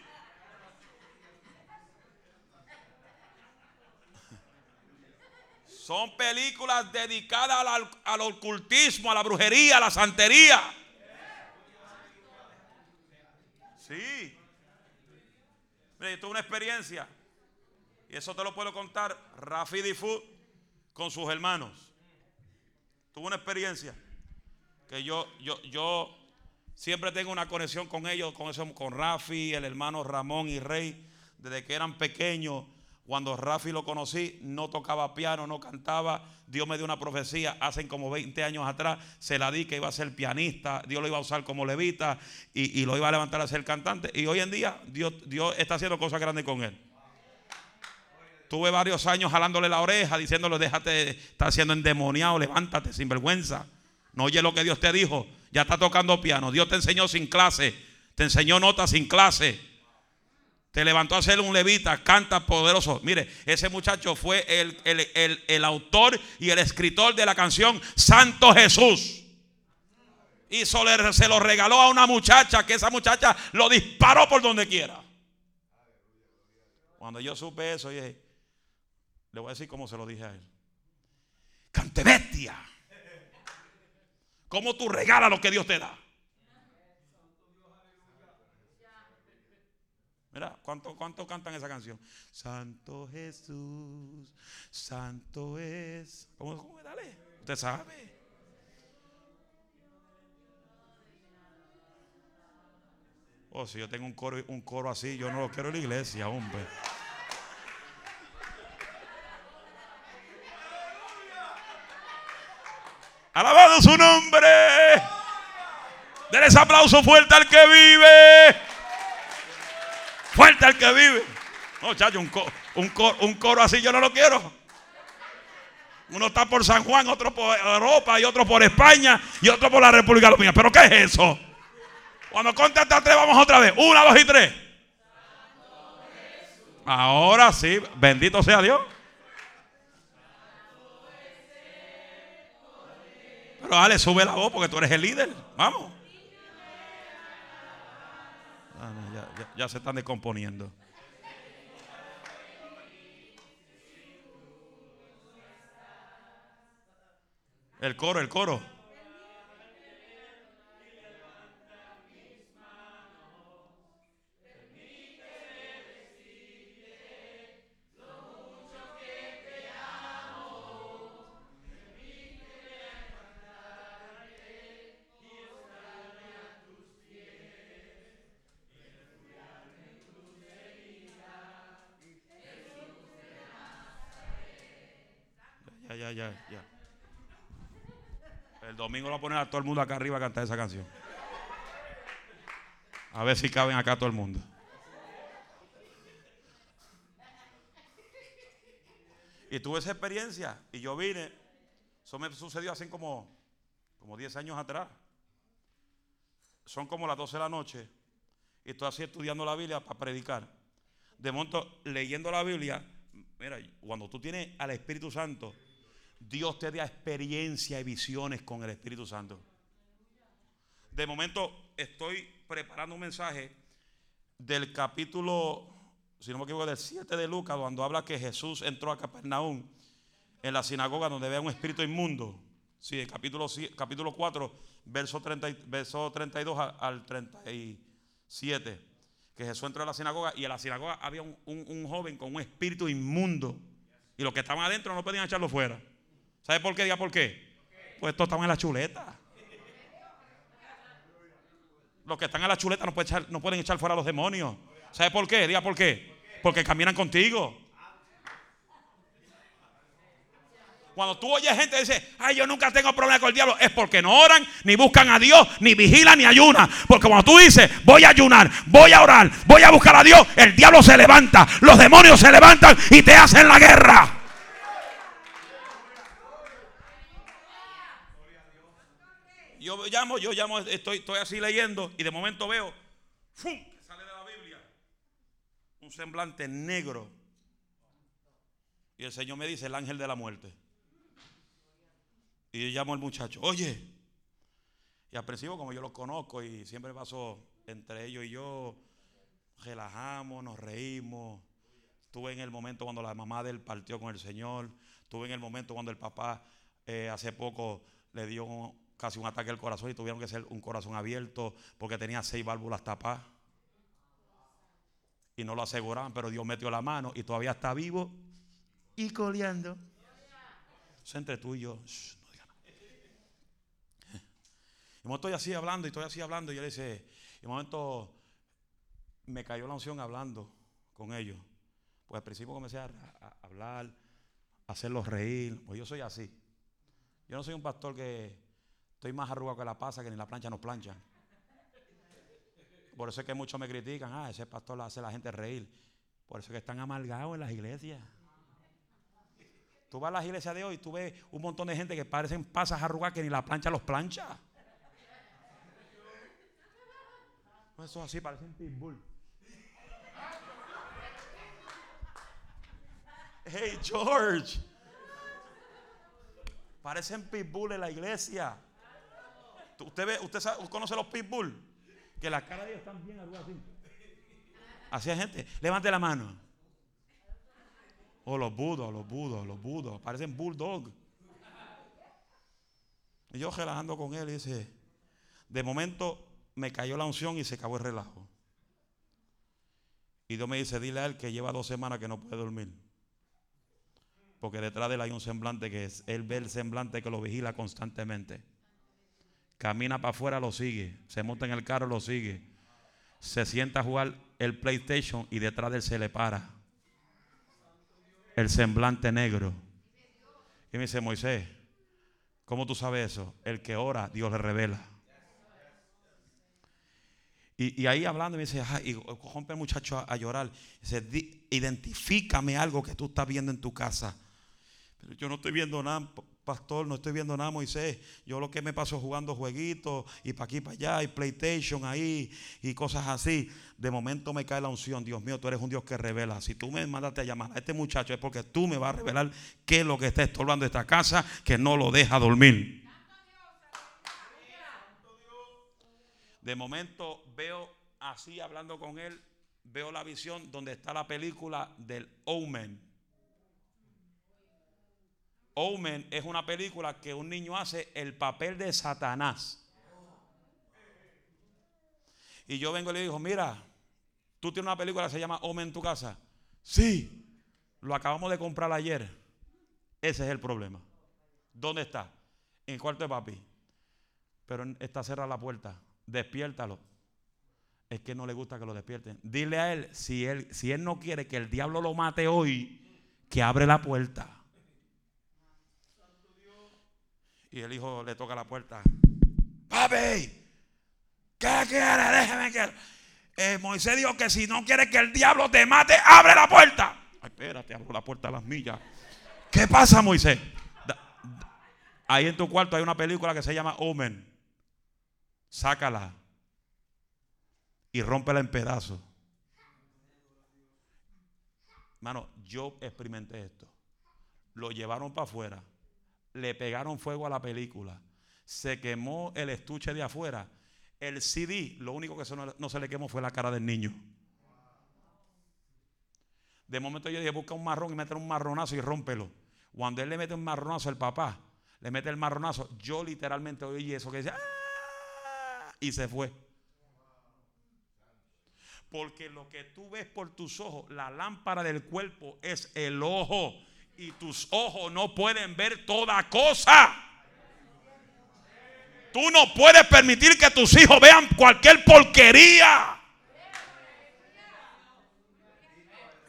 Son películas dedicadas al, ocultismo, a la brujería, a la santería. Sí. Yo tuve una experiencia. Y eso te lo puedo contar Rafi Difu con sus hermanos. Tuve una experiencia que yo, yo, yo Siempre tengo una conexión con ellos, con, eso, con Rafi, el hermano Ramón y Rey, desde que eran pequeños. Cuando Rafi lo conocí, no tocaba piano, no cantaba. Dios me dio una profecía hace como 20 años atrás. Se la di que iba a ser pianista. Dios lo iba a usar como levita y, lo iba a levantar a ser cantante. Y hoy en día Dios, Dios está haciendo cosas grandes con él. Tuve varios años jalándole la oreja, diciéndole, déjate, está siendo endemoniado, levántate sin vergüenza. No oye lo que Dios te dijo ya está tocando piano. Dios te enseñó sin clase, te enseñó notas sin clase. Te levantó a ser un levita, canta poderoso. Mire, ese muchacho fue el, autor y el escritor de la canción Santo Jesús. Y se lo regaló a una muchacha que esa muchacha lo disparó por donde quiera. Cuando yo supe eso, le voy a decir cómo se lo dije a él. Cante bestia. ¿Cómo tú regalas lo que Dios te da? Mira, ¿cuánto, ¿cuánto cantan esa canción? Santo Jesús, Santo es. ¿Cómo, cómo dale? Usted sabe. Oh, si yo tengo un coro, un coro así, yo no lo quiero en la iglesia, hombre. Alabado su nombre. Denles aplauso fuerte al que vive. Fuerte al que vive. No, chacho, un, un, coro así yo no lo quiero. Uno está por San Juan, otro por Europa y otro por España y otro por la República Dominicana. ¿Pero qué es eso? Cuando conté hasta tres, vamos otra vez. Una, dos y tres. Ahora sí, bendito sea Dios. Pero dale, sube la voz porque tú eres el líder. Vamos. Ah, ya, se están descomponiendo. El coro, el coro. Domingo a poner a todo el mundo acá arriba a cantar esa canción. A ver si caben acá todo el mundo. Y tuve esa experiencia. Y yo vine. Eso me sucedió hace como, como 10 años atrás. Son como las 12 de la noche. Y estoy así estudiando la Biblia para predicar. De momento, leyendo la Biblia, mira, cuando tú tienes al Espíritu Santo, Dios te da experiencia y visiones con el Espíritu Santo. De momento, estoy preparando un mensaje del capítulo, si no me equivoco, del 7 de Lucas, cuando habla que Jesús entró a Capernaum, en la sinagoga donde ve un espíritu inmundo. Sí, el capítulo, capítulo 4, verso, 30, verso 32 al 37. Que Jesús entró a la sinagoga y en la sinagoga había un, un joven con un espíritu inmundo. Y los que estaban adentro no podían echarlo fuera. ¿Sabe por qué? Diga por qué. Pues estos estaban en la chuleta. Los que están en la chuleta no pueden echar, no pueden echar fuera a los demonios. ¿Sabe por qué? Diga por qué. Porque caminan contigo. Cuando tú oyes gente que dice, ay, yo nunca tengo problema con el diablo, es porque no oran, ni buscan a Dios, ni vigilan, ni ayunan. Porque cuando tú dices, voy a ayunar, voy a orar, voy a buscar a Dios, el diablo se levanta, los demonios se levantan y te hacen la guerra. Yo llamo, yo llamo, estoy, estoy así leyendo y de momento veo, ¡fum! Que sale de la Biblia un semblante negro. Y el Señor me dice, el ángel de la muerte. Y yo llamo al muchacho, oye. Y al como yo los conozco y siempre paso entre ellos y yo, relajamos, nos reímos. Estuve en el momento cuando la mamá de él partió con el Señor. Estuve en el momento cuando el papá eh, hace poco le dio casi un ataque al corazón y tuvieron que ser un corazón abierto porque tenía seis válvulas tapadas. Y no lo aseguraban, pero Dios metió la mano y todavía está vivo y coleando. entre tú y yo. Y estoy así hablando y estoy así hablando y él dice, y un momento me cayó la unción hablando con ellos. Pues al principio comencé a, hablar, a hacerlos reír. Pues yo soy así. Yo no soy un pastor que estoy más arrugado que la pasa, que ni la plancha nos planchan. Por eso es que muchos me critican, ah, ese pastor hace la gente reír. Por eso es que están amargados en las iglesias. Tú vas a las iglesias de hoy y tú ves un montón de gente que parecen pasas arrugadas que ni la plancha los plancha. Eso así, parecen pitbull. Hey George. Parecen pitbull en la iglesia. ¿Usted, ve, usted conoce los pitbull? Que las caras de ellos están bien arrugadas así. Así hay gente. Levante la mano. O oh, los budos, los budos, los budos. Parecen bulldog. Y yo relajando con él y dice, de momento me cayó la unción y se acabó el relajo. Y Dios me dice, dile a él que lleva dos semanas que no puede dormir. Porque detrás de él hay un semblante que es, él ve el semblante que lo vigila constantemente. Camina para afuera, lo sigue. Se monta en el carro, lo sigue. Se sienta a jugar el PlayStation y detrás de él se le para. El semblante negro. Y me dice, Moisés, ¿cómo tú sabes eso? El que ora, Dios le revela. Y, ahí hablando, me dice, y rompe el muchacho a, llorar. Dice, identifícame algo que tú estás viendo en tu casa. Pero yo no estoy viendo nada, pastor, no estoy viendo nada, Moisés. Yo lo que me paso jugando jueguitos y para aquí, para allá, y PlayStation ahí y cosas así. De momento me cae la unción. Dios mío, tú eres un Dios que revela. Si tú me mandaste a llamar a este muchacho es porque tú me vas a revelar qué es lo que está estorbando esta casa que no lo deja dormir. De momento veo así hablando con él, veo la visión donde está la película del Omen. Omen es una película que un niño hace el papel de Satanás. Y yo vengo y le digo, mira, tú tienes una película que se llama Omen en tu casa. Sí, lo acabamos de comprar ayer. Ese es el problema. ¿Dónde está? En el cuarto de papi. Pero está cerrada la puerta despiértalo. Es que no le gusta que lo despierten. Dile a él si, él, si él no quiere que el diablo lo mate hoy, que abre la puerta. Y el hijo le toca la puerta. Papi, ¿qué quiere? Déjeme que... Eh, Moisés dijo que si no quiere que el diablo te mate, abre la puerta. Ay, espérate, abro la puerta a las millas. ¿Qué pasa, Moisés? Ahí en tu cuarto hay una película que se llama Omen. Sácala y rómpela en pedazos. Mano, yo experimenté esto. Lo llevaron para afuera, le pegaron fuego a la película, se quemó el estuche de afuera. El CD, lo único que no, se le quemó fue la cara del niño. De momento yo dije, busca un marrón y mete un marronazo y rómpelo. Cuando él le mete un marronazo al papá, le mete el marronazo, yo literalmente oí eso que decía, ¡Ah! y se fue. Porque lo que tú ves por tus ojos, la lámpara del cuerpo es el ojo. Y tus ojos no pueden ver toda cosa. Tú no puedes permitir que tus hijos vean cualquier porquería.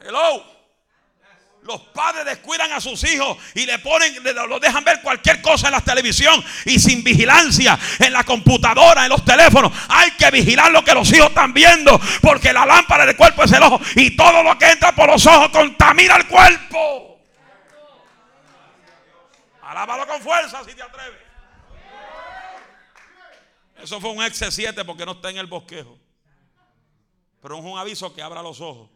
Hello. Los padres descuidan a sus hijos y le ponen, lo dejan ver cualquier cosa en la televisión y sin vigilancia en la computadora, en los teléfonos. Hay que vigilar lo que los hijos están viendo porque la lámpara del cuerpo es el ojo y todo lo que entra por los ojos contamina el cuerpo. Alábalo con fuerza si te atreves. Eso fue un ex 7 porque no está en el bosquejo. Pero es un aviso que abra los ojos.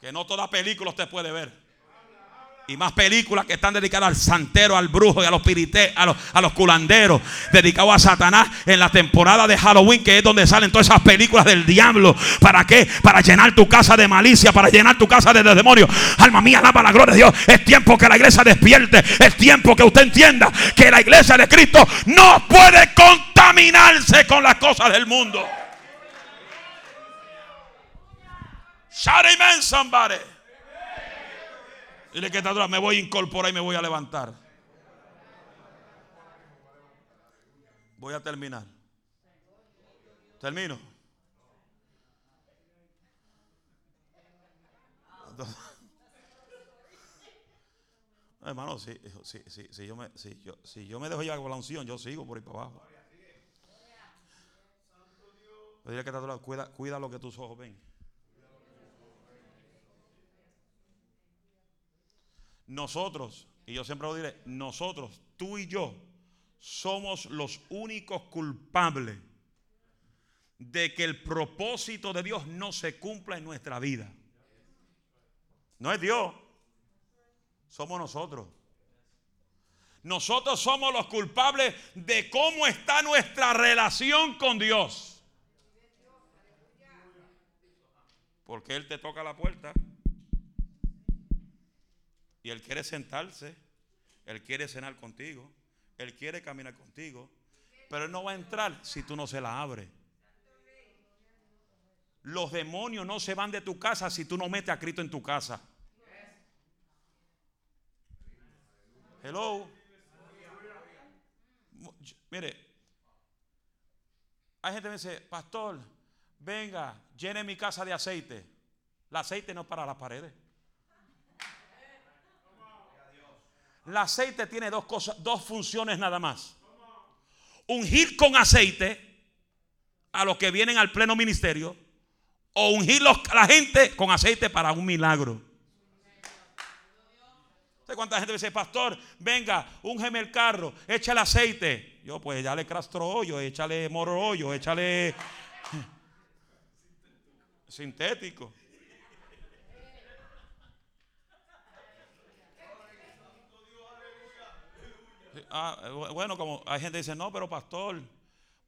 Que no toda película usted puede ver. Y más películas que están dedicadas al santero, al brujo y a los pirité, a los, culanderos, dedicados a Satanás en la temporada de Halloween, que es donde salen todas esas películas del diablo. ¿Para qué? Para llenar tu casa de malicia, para llenar tu casa de, demonios. Alma mía, alaba la gloria de Dios. Es tiempo que la iglesia despierte. Es tiempo que usted entienda que la iglesia de Cristo no puede contaminarse con las cosas del mundo. Shout amen, somebody. Dile que está atrás, me voy a incorporar y me voy a levantar. Voy a terminar. Termino. Hermano, si, si, yo me, si, yo, si yo me dejo llevar con la unción, yo sigo por ahí para abajo. Dile que está cuida, cuida lo que tus ojos ven. Nosotros, y yo siempre lo diré, nosotros, tú y yo, somos los únicos culpables de que el propósito de Dios no se cumpla en nuestra vida. No es Dios, somos nosotros. Nosotros somos los culpables de cómo está nuestra relación con Dios. Porque Él te toca la puerta. Y Él quiere sentarse, Él quiere cenar contigo, Él quiere caminar contigo, pero Él no va a entrar si tú no se la abres. Los demonios no se van de tu casa si tú no metes a Cristo en tu casa. Hello. Mire, hay gente que me dice, pastor, venga, llene mi casa de aceite. El aceite no es para las paredes. El aceite tiene dos cosas, dos funciones nada más. Ungir con aceite a los que vienen al pleno ministerio o ungir a la gente con aceite para un milagro. cuánta gente dice, pastor, venga, ungeme el carro, échale aceite? Yo, pues, ya le crastro hoyo, échale moro hoyo, échale sintético. Ah, eh, bueno, como hay gente que dice, no, pero pastor,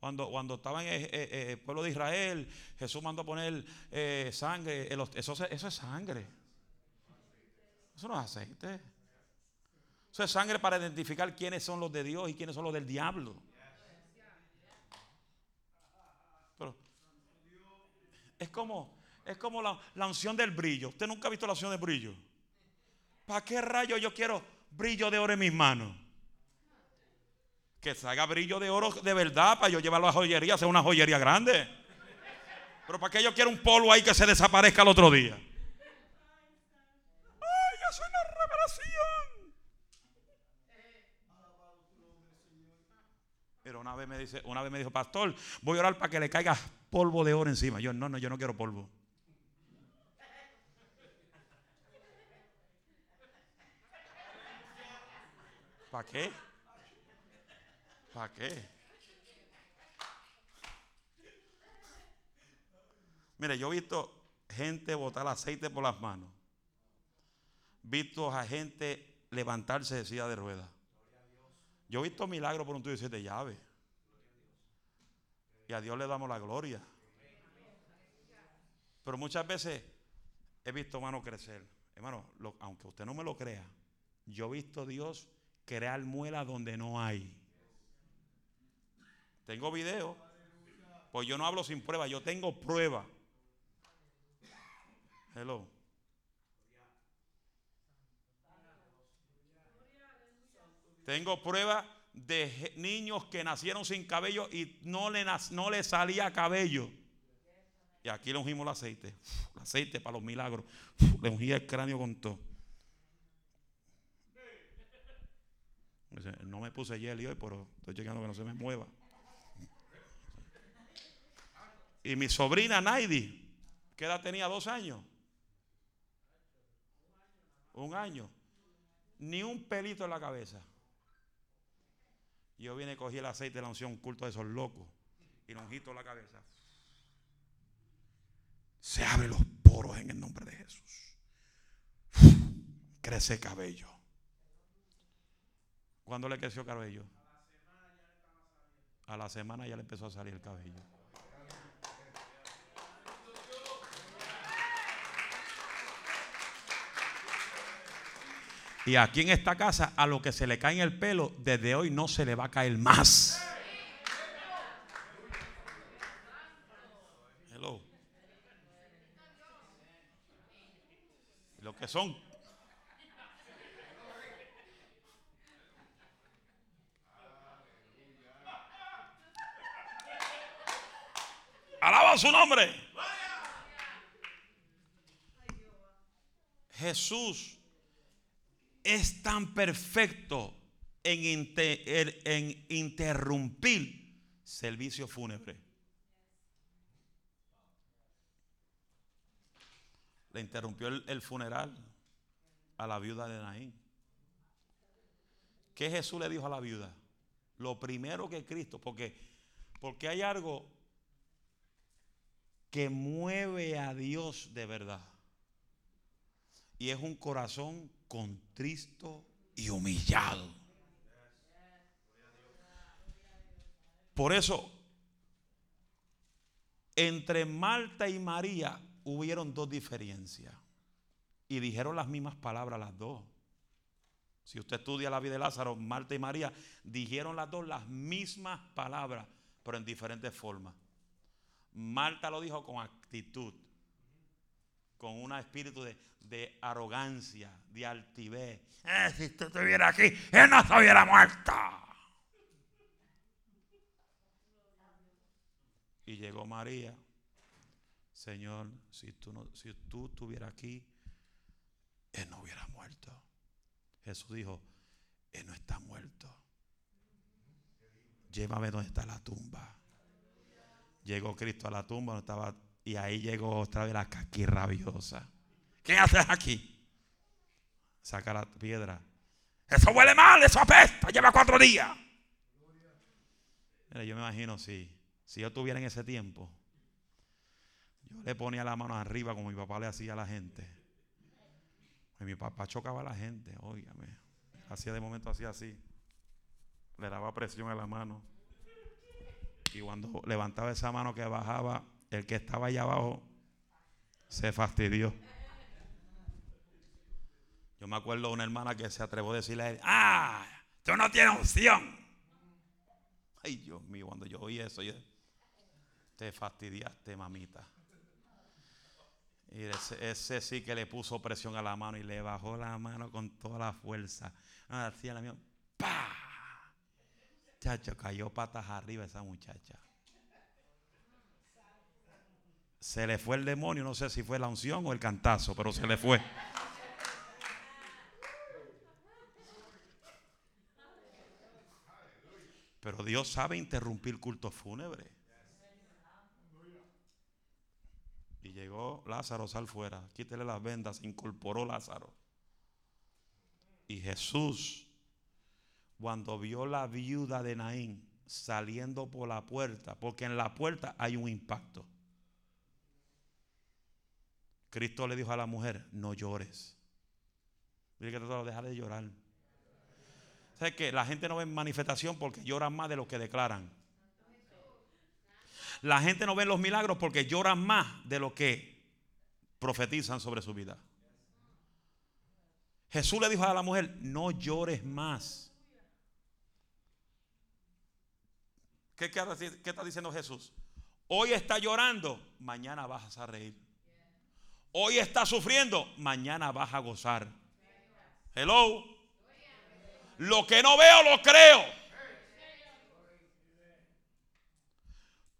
cuando, cuando estaba en el, pueblo de Israel, Jesús mandó a poner eh, sangre. Eso, eso es sangre. Eso no es aceite. Eso es sangre para identificar quiénes son los de Dios y quiénes son los del diablo. Es como, es como la, la unción del brillo. Usted nunca ha visto la unción del brillo. ¿Para qué rayo yo quiero brillo de oro en mis manos? Que salga brillo de oro de verdad para yo llevarlo a joyería, hacer una joyería grande. Pero para que yo quiero un polvo ahí que se desaparezca el otro día. ¡Ay, eso es una revelación! Pero una vez me dice, una vez me dijo, pastor, voy a orar para que le caiga polvo de oro encima. Yo, no, no, yo no quiero polvo. ¿Para qué? ¿Para qué? Mire, yo he visto gente botar aceite por las manos. Visto a gente levantarse de silla de ruedas. Yo he visto milagros por un tuyo de siete llaves. Y a Dios le damos la gloria. Pero muchas veces he visto manos crecer. Hermano, aunque usted no me lo crea, yo he visto Dios crear muela donde no hay. Tengo video. Pues yo no hablo sin prueba, yo tengo prueba. Hello. Tengo prueba de niños que nacieron sin cabello y no le, no le salía cabello. Y aquí le ungimos el aceite. El aceite para los milagros. Le ungí el cráneo con todo. No me puse hielo hoy, pero estoy llegando que no se me mueva. Y mi sobrina Naidi, ¿qué edad tenía? Dos años. Un año. Ni un pelito en la cabeza. Yo vine, cogí el aceite de la unción, culto de esos locos. Y lo ungí la cabeza. Se abren los poros en el nombre de Jesús. Crece cabello. ¿Cuándo le creció cabello? A la semana ya le empezó a salir el cabello. Y aquí en esta casa, a lo que se le cae en el pelo, desde hoy no se le va a caer más. Hello. Lo que son. Alaba su nombre. Jesús es tan perfecto en, interrumpir servicio fúnebre. Le interrumpió el, funeral a la viuda de Naín. ¿Qué Jesús le dijo a la viuda? Lo primero que Cristo, porque, porque hay algo que mueve a Dios de verdad. Y es un corazón contristo y humillado. Por eso, entre Marta y María hubieron dos diferencias. Y dijeron las mismas palabras las dos. Si usted estudia la vida de Lázaro, Marta y María dijeron las dos las mismas palabras, pero en diferentes formas. Marta lo dijo con actitud, con un espíritu de, de arrogancia, de altivez. Eh, si tú estuviera aquí, él no estuviera muerto. Y llegó María. Señor, si tú, no, si tú estuvieras aquí, él no hubiera muerto. Jesús dijo, él no está muerto. Llévame donde está la tumba. Llegó Cristo a la tumba donde estaba, y ahí llegó otra vez la caqui rabiosa. ¿Qué haces aquí? Saca la piedra. Eso huele mal, eso apesta, lleva cuatro días. Mira, yo me imagino si, si yo estuviera en ese tiempo, yo le ponía la mano arriba como mi papá le hacía a la gente. Y mi papá chocaba a la gente, óigame. Hacía de momento así así. Le daba presión a la mano. Y cuando levantaba esa mano que bajaba, el que estaba allá abajo se fastidió. Yo me acuerdo de una hermana que se atrevió a decirle a él, ah, tú no tienes unción. Ay, Dios mío, cuando yo oí eso, yo, te fastidiaste, mamita. Y ese, sí que le puso presión a la mano y le bajó la mano con toda la fuerza. Hacía la mía, ¡pa! Chacho, cayó patas arriba esa muchacha. Se le fue el demonio, no sé si fue la unción o el cantazo, pero se le fue. Pero Dios sabe interrumpir cultos fúnebres. Y llegó Lázaro, sal fuera, quítele las vendas, incorporó Lázaro. Y Jesús cuando vio la viuda de Naín saliendo por la puerta, porque en la puerta hay un impacto. Cristo le dijo a la mujer, no llores. Dile que te dejar de llorar. ¿Sabes que La gente no ve manifestación porque lloran más de lo que declaran. La gente no ve los milagros porque lloran más de lo que profetizan sobre su vida. Jesús le dijo a la mujer, no llores más. ¿Qué, qué está diciendo Jesús? Hoy está llorando, mañana vas a reír. Hoy está sufriendo, mañana vas a gozar. Hello. Lo que no veo, lo creo.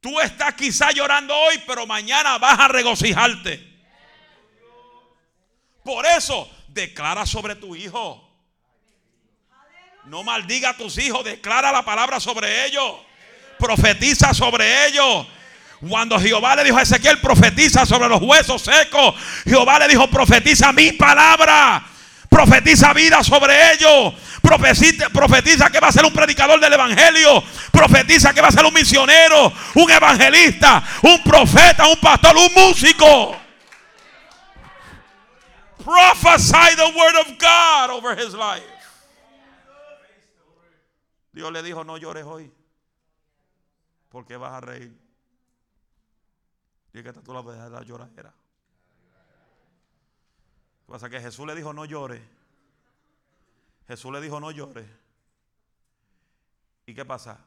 Tú estás quizá llorando hoy, pero mañana vas a regocijarte. Por eso, declara sobre tu hijo. No maldiga a tus hijos, declara la palabra sobre ellos. Profetiza sobre ellos. Cuando Jehová le dijo a Ezequiel, profetiza sobre los huesos secos, Jehová le dijo, profetiza mi palabra. Profetiza vida sobre ellos. Profetiza, profetiza, que va a ser un predicador del evangelio. Profetiza que va a ser un misionero, un evangelista, un profeta, un pastor, un músico. Prophesy the word of God over his life. Dios le dijo, no llores hoy, porque vas a reír. Y que tú la de la lloradera. ¿Qué pasa? Que Jesús le dijo, no llores. Jesús le dijo, no llores. ¿Y qué pasa?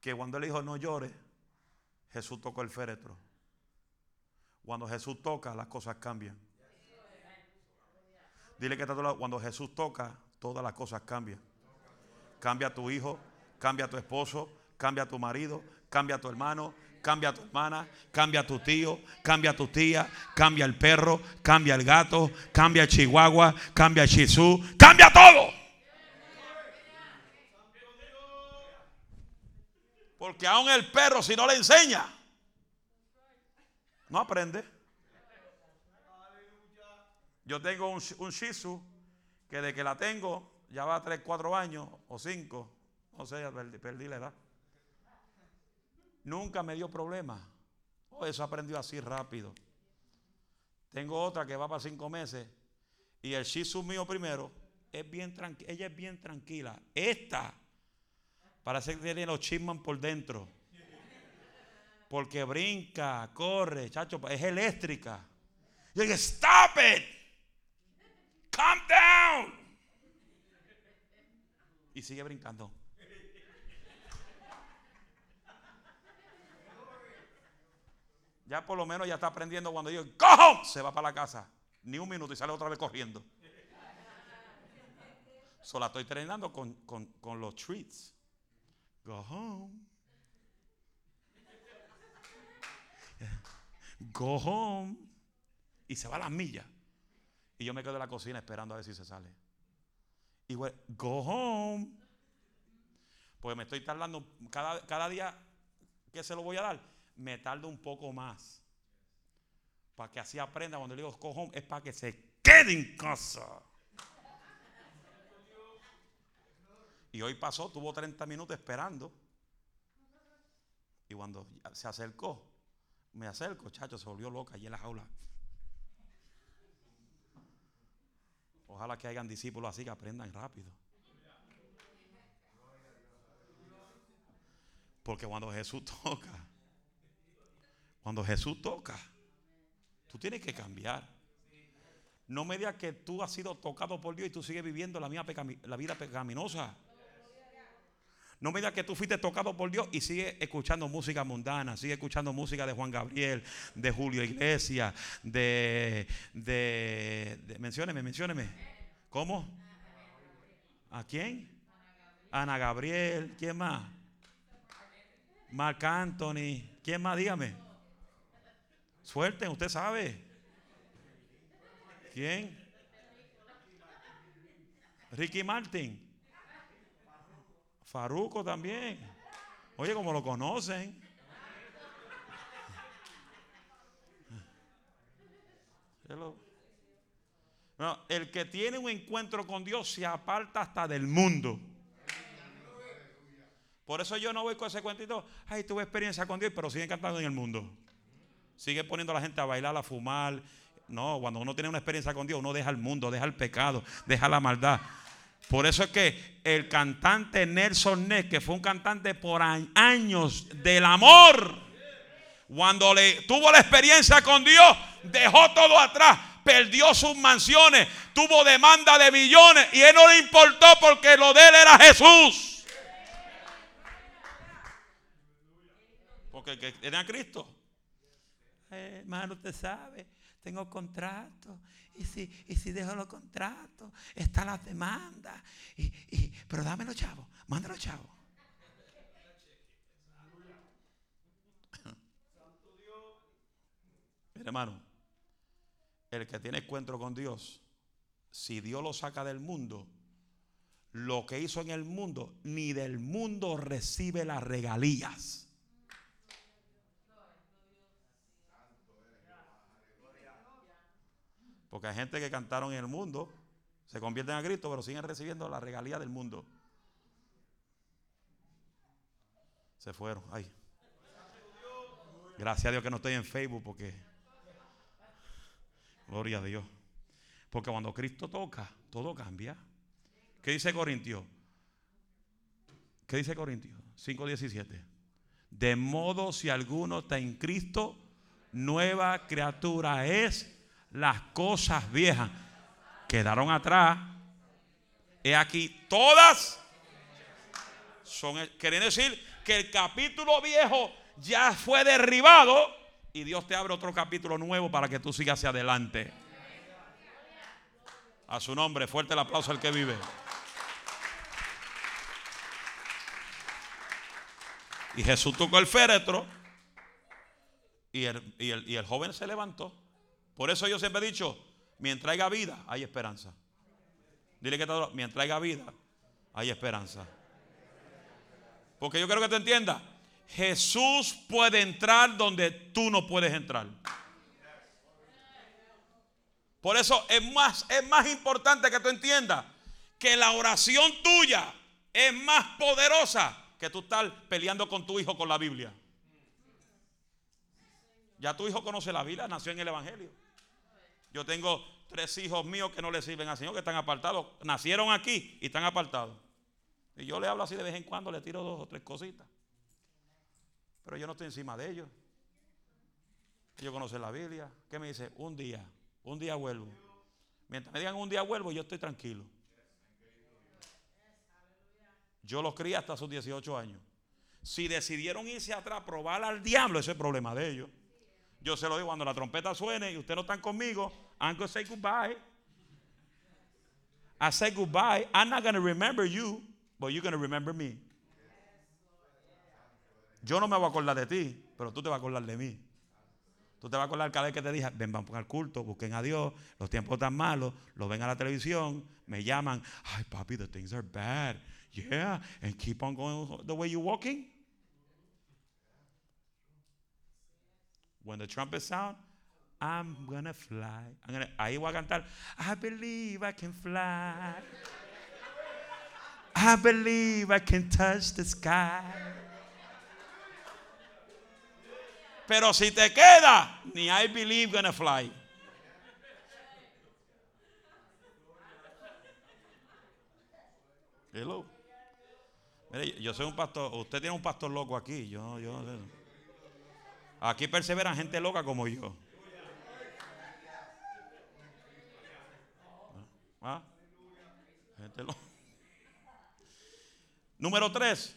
Que cuando él dijo, no llores, Jesús tocó el féretro. Cuando Jesús toca, las cosas cambian. Dile que está lado. Cuando Jesús toca, todas las cosas cambian. Cambia tu hijo, cambia tu esposo, cambia tu marido, cambia tu hermano, cambia tu hermana, cambia tu tío, cambia tu tía, cambia el perro, cambia el gato, cambia el chihuahua, cambia el chisú, cambia todo. Porque aún el perro, si no le enseña, no aprende. Yo tengo un, un que de que la tengo ya va a 3, 4 años o 5. No sé, perdí, la edad. Nunca me dio problema. Oh, eso aprendió así rápido. Tengo otra que va para 5 meses. Y el Shih Tzu mío primero es bien. Ella es bien tranquila. Esta parece que tiene los chisman por dentro. Porque brinca, corre, chacho, es eléctrica. Y dije, stop it. Calm down. Y sigue brincando. Ya por lo menos ya está aprendiendo cuando yo go se va para la casa. Ni un minuto y sale otra vez corriendo. Solo estoy entrenando con, con los treats. Go home. Go home. Y se va a las millas. Y yo me quedo en la cocina esperando a ver si se sale. Y go home. Porque me estoy tardando cada, cada día que se lo voy a dar, me tardo un poco más. Para que así aprenda. Cuando le digo go home, es para que se quede en casa. Y hoy pasó, tuvo 30 minutos esperando. Y cuando se acercó, me acerco, chacho, se volvió loca allí en la jaula. Ojalá que hayan discípulos así que aprendan rápido. Porque cuando Jesús toca, cuando Jesús toca, tú tienes que cambiar. No me digas que tú has sido tocado por Dios y tú sigues viviendo la, vida pecaminosa. No me digas que tú fuiste tocado por Dios y sigue escuchando música mundana, sigue escuchando música de Juan Gabriel, de Julio Iglesias, de, de, de mencióneme, mencióneme. ¿Cómo? ¿A quién? Ana Gabriel, ¿quién más? Marc Anthony, ¿quién más? Dígame. Suelten, usted sabe. ¿Quién? Ricky Martin. Faruco también. Oye, como lo conocen. el que tiene un encuentro con Dios se aparta hasta del mundo. Por eso yo no voy con ese cuentito, ay, tuve experiencia con Dios, pero siguen cantando en el mundo. Sigue poniendo a la gente a bailar, a fumar. No, cuando uno tiene una experiencia con Dios, uno deja el mundo, deja el pecado, deja la maldad. Por eso es que el cantante Nelson Ness, que fue un cantante por años del amor, cuando le tuvo la experiencia con Dios, dejó todo atrás, perdió sus mansiones, tuvo demanda de millones y él no le importó porque lo de él era Jesús. Porque que a Cristo. Eh, hermano, usted sabe, tengo contrato. Y si, y si dejo los contratos, está la demanda. Y, y, pero dámelo, chavo. Mándalo, chavo. Mira, hermano, el que tiene encuentro con Dios, si Dios lo saca del mundo, lo que hizo en el mundo, ni del mundo recibe las regalías. Porque hay gente que cantaron en el mundo, se convierten a Cristo, pero siguen recibiendo la regalía del mundo. Se fueron. Ay. Gracias a Dios que no estoy en Facebook porque. Gloria a Dios. Porque cuando Cristo toca, todo cambia. ¿Qué dice Corintios? ¿Qué dice Corintios? 5.17. De modo si alguno está en Cristo, nueva criatura es las cosas viejas quedaron atrás. He aquí, todas son, quieren decir que el capítulo viejo ya fue derribado y Dios te abre otro capítulo nuevo para que tú sigas hacia adelante. A su nombre, fuerte el aplauso al que vive. Y Jesús tocó el féretro y el, y el joven se levantó. Por eso yo siempre he dicho, mientras haya vida, hay esperanza. Dile que mientras haya vida, hay esperanza. Porque yo quiero que te entiendas, Jesús puede entrar donde tú no puedes entrar. Por eso es más, es más importante que tú entiendas que la oración tuya es más poderosa que tú estar peleando con tu hijo con la Biblia. Ya tu hijo conoce la Biblia, nació en el Evangelio. Yo tengo tres hijos míos que no le sirven al Señor, que están apartados. Nacieron aquí y están apartados. Y yo le hablo así de vez en cuando, le tiro dos o tres cositas. Pero yo no estoy encima de ellos. Ellos conocen la Biblia. ¿Qué me dice? Un día, un día vuelvo. Mientras me digan un día vuelvo, yo estoy tranquilo. Yo los crié hasta sus 18 años. Si decidieron irse atrás, probar al diablo, ese es el problema de ellos. Yo se lo digo cuando la trompeta suene y ustedes no están conmigo, I'm going to say goodbye. I say goodbye. I'm not going to remember you, but you're going to remember me. Yo no me voy a acordar de ti, pero tú te vas a acordar de mí. Tú te vas a acordar cada vez que te dije, ven, vamos al culto, busquen a Dios, los tiempos están malos, lo ven a la televisión, me llaman, ay papi, the things are bad. Yeah, and keep on going the way you're walking. When the trumpet sound, I'm gonna fly. Ahí voy a cantar. I believe I can fly. I believe I can touch the sky. Pero si te queda, ni I believe gonna fly. Hello. Mire, yo soy un pastor. Usted tiene un pastor loco aquí. Yo, yo. Aquí perseveran gente loca como yo. ¿Ah? Número tres.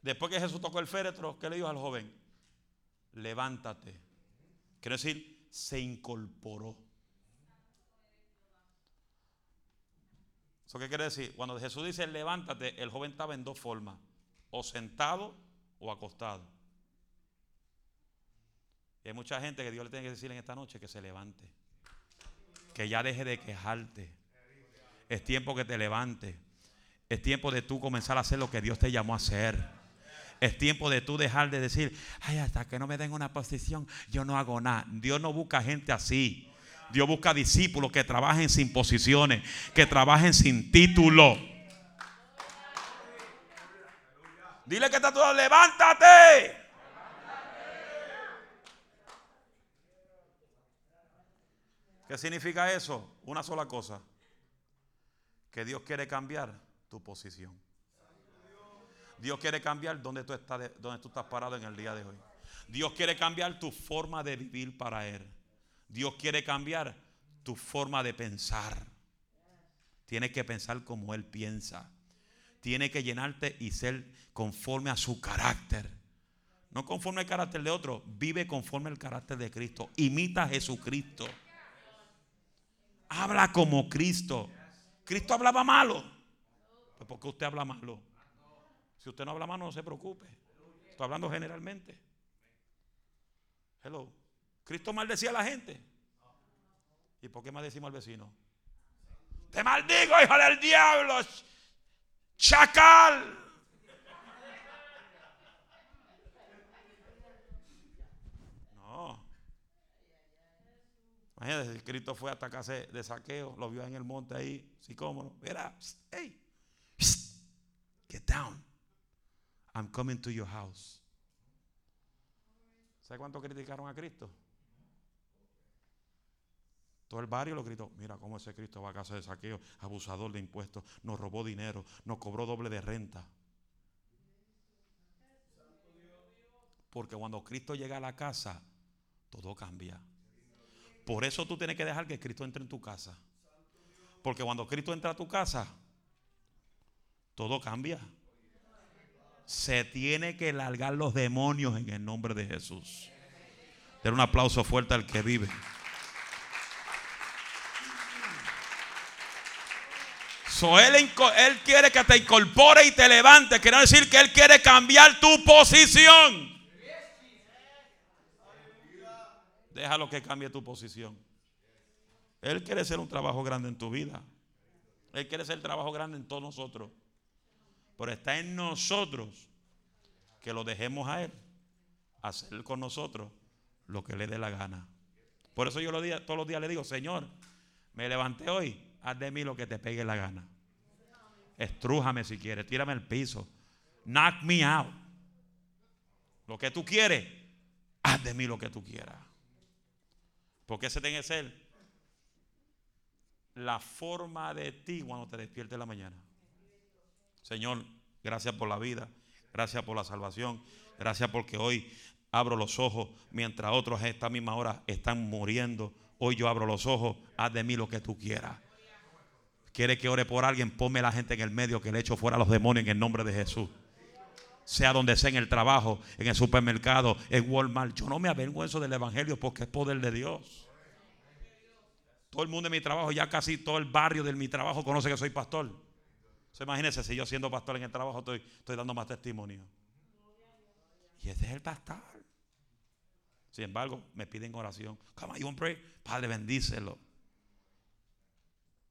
Después que Jesús tocó el féretro, ¿qué le dijo al joven? Levántate. Quiere decir, se incorporó. ¿Eso qué quiere decir? Cuando Jesús dice levántate, el joven estaba en dos formas: o sentado o acostado. Y hay mucha gente que Dios le tiene que decir en esta noche que se levante. Que ya deje de quejarte. Es tiempo que te levante. Es tiempo de tú comenzar a hacer lo que Dios te llamó a hacer. Es tiempo de tú dejar de decir, ay, hasta que no me den una posición, yo no hago nada. Dios no busca gente así. Dios busca discípulos que trabajen sin posiciones, que trabajen sin título. Dile que está todo, levántate. ¿Qué significa eso? Una sola cosa. Que Dios quiere cambiar tu posición. Dios quiere cambiar donde tú estás, tú estás parado en el día de hoy. Dios quiere cambiar tu forma de vivir para Él. Dios quiere cambiar tu forma de pensar. Tienes que pensar como Él piensa. Tiene que llenarte y ser conforme a su carácter. No conforme al carácter de otro. Vive conforme al carácter de Cristo. Imita a Jesucristo. Habla como Cristo. Cristo hablaba malo. Pues porque usted habla malo. Si usted no habla malo, no se preocupe. Estoy hablando generalmente. Hello. Cristo maldecía a la gente. ¿Y por qué maldecimos al vecino? Te maldigo, hijo del diablo. Chacal. No. Imagínate, Cristo fue hasta casa de saqueo, lo vio en el monte ahí, sí, cómo. Mira, hey, get down. I'm coming to your house. ¿Sabe cuánto criticaron a Cristo? Todo el barrio lo gritó. Mira cómo ese Cristo va a casa de saqueo, abusador de impuestos, nos robó dinero, nos cobró doble de renta. Porque cuando Cristo llega a la casa, todo cambia. Por eso tú tienes que dejar que Cristo entre en tu casa. Porque cuando Cristo entra a tu casa, todo cambia se tiene que largar los demonios en el nombre de Jesús. Den un aplauso fuerte al que vive. So, él, quiere que te incorpore y te levante. Quiere decir que Él quiere cambiar tu posición. Déjalo que cambie tu posición. Él quiere hacer un trabajo grande en tu vida. Él quiere hacer un trabajo grande en todos nosotros. Pero está en nosotros que lo dejemos a Él hacer con nosotros lo que le dé la gana. Por eso yo todos los días le digo, Señor, me levanté hoy, haz de mí lo que te pegue la gana. Estrújame si quieres, tírame el piso. Knock me out. Lo que tú quieres, haz de mí lo que tú quieras. Porque ese tiene que ser la forma de ti cuando te despiertes en la mañana. Señor, gracias por la vida, gracias por la salvación, gracias porque hoy abro los ojos mientras otros a esta misma hora están muriendo. Hoy yo abro los ojos, haz de mí lo que tú quieras. Quiere que ore por alguien, ponme la gente en el medio que le echo fuera a los demonios en el nombre de Jesús. Sea donde sea en el trabajo, en el supermercado, en Walmart. Yo no me avergüenzo del Evangelio porque es poder de Dios. Todo el mundo en mi trabajo, ya casi todo el barrio de mi trabajo conoce que soy pastor. Se imagínese si yo siendo pastor en el trabajo estoy, estoy dando más testimonio. Y ese es el pastor. Sin embargo, me piden oración. Come on, you pray? Padre, bendícelo.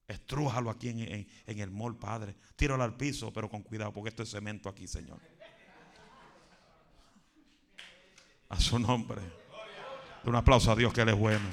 Estrújalo aquí en, en, el mall, Padre. Tíralo al piso, pero con cuidado, porque esto es cemento aquí, Señor. A su nombre. Un aplauso a Dios que Él es bueno.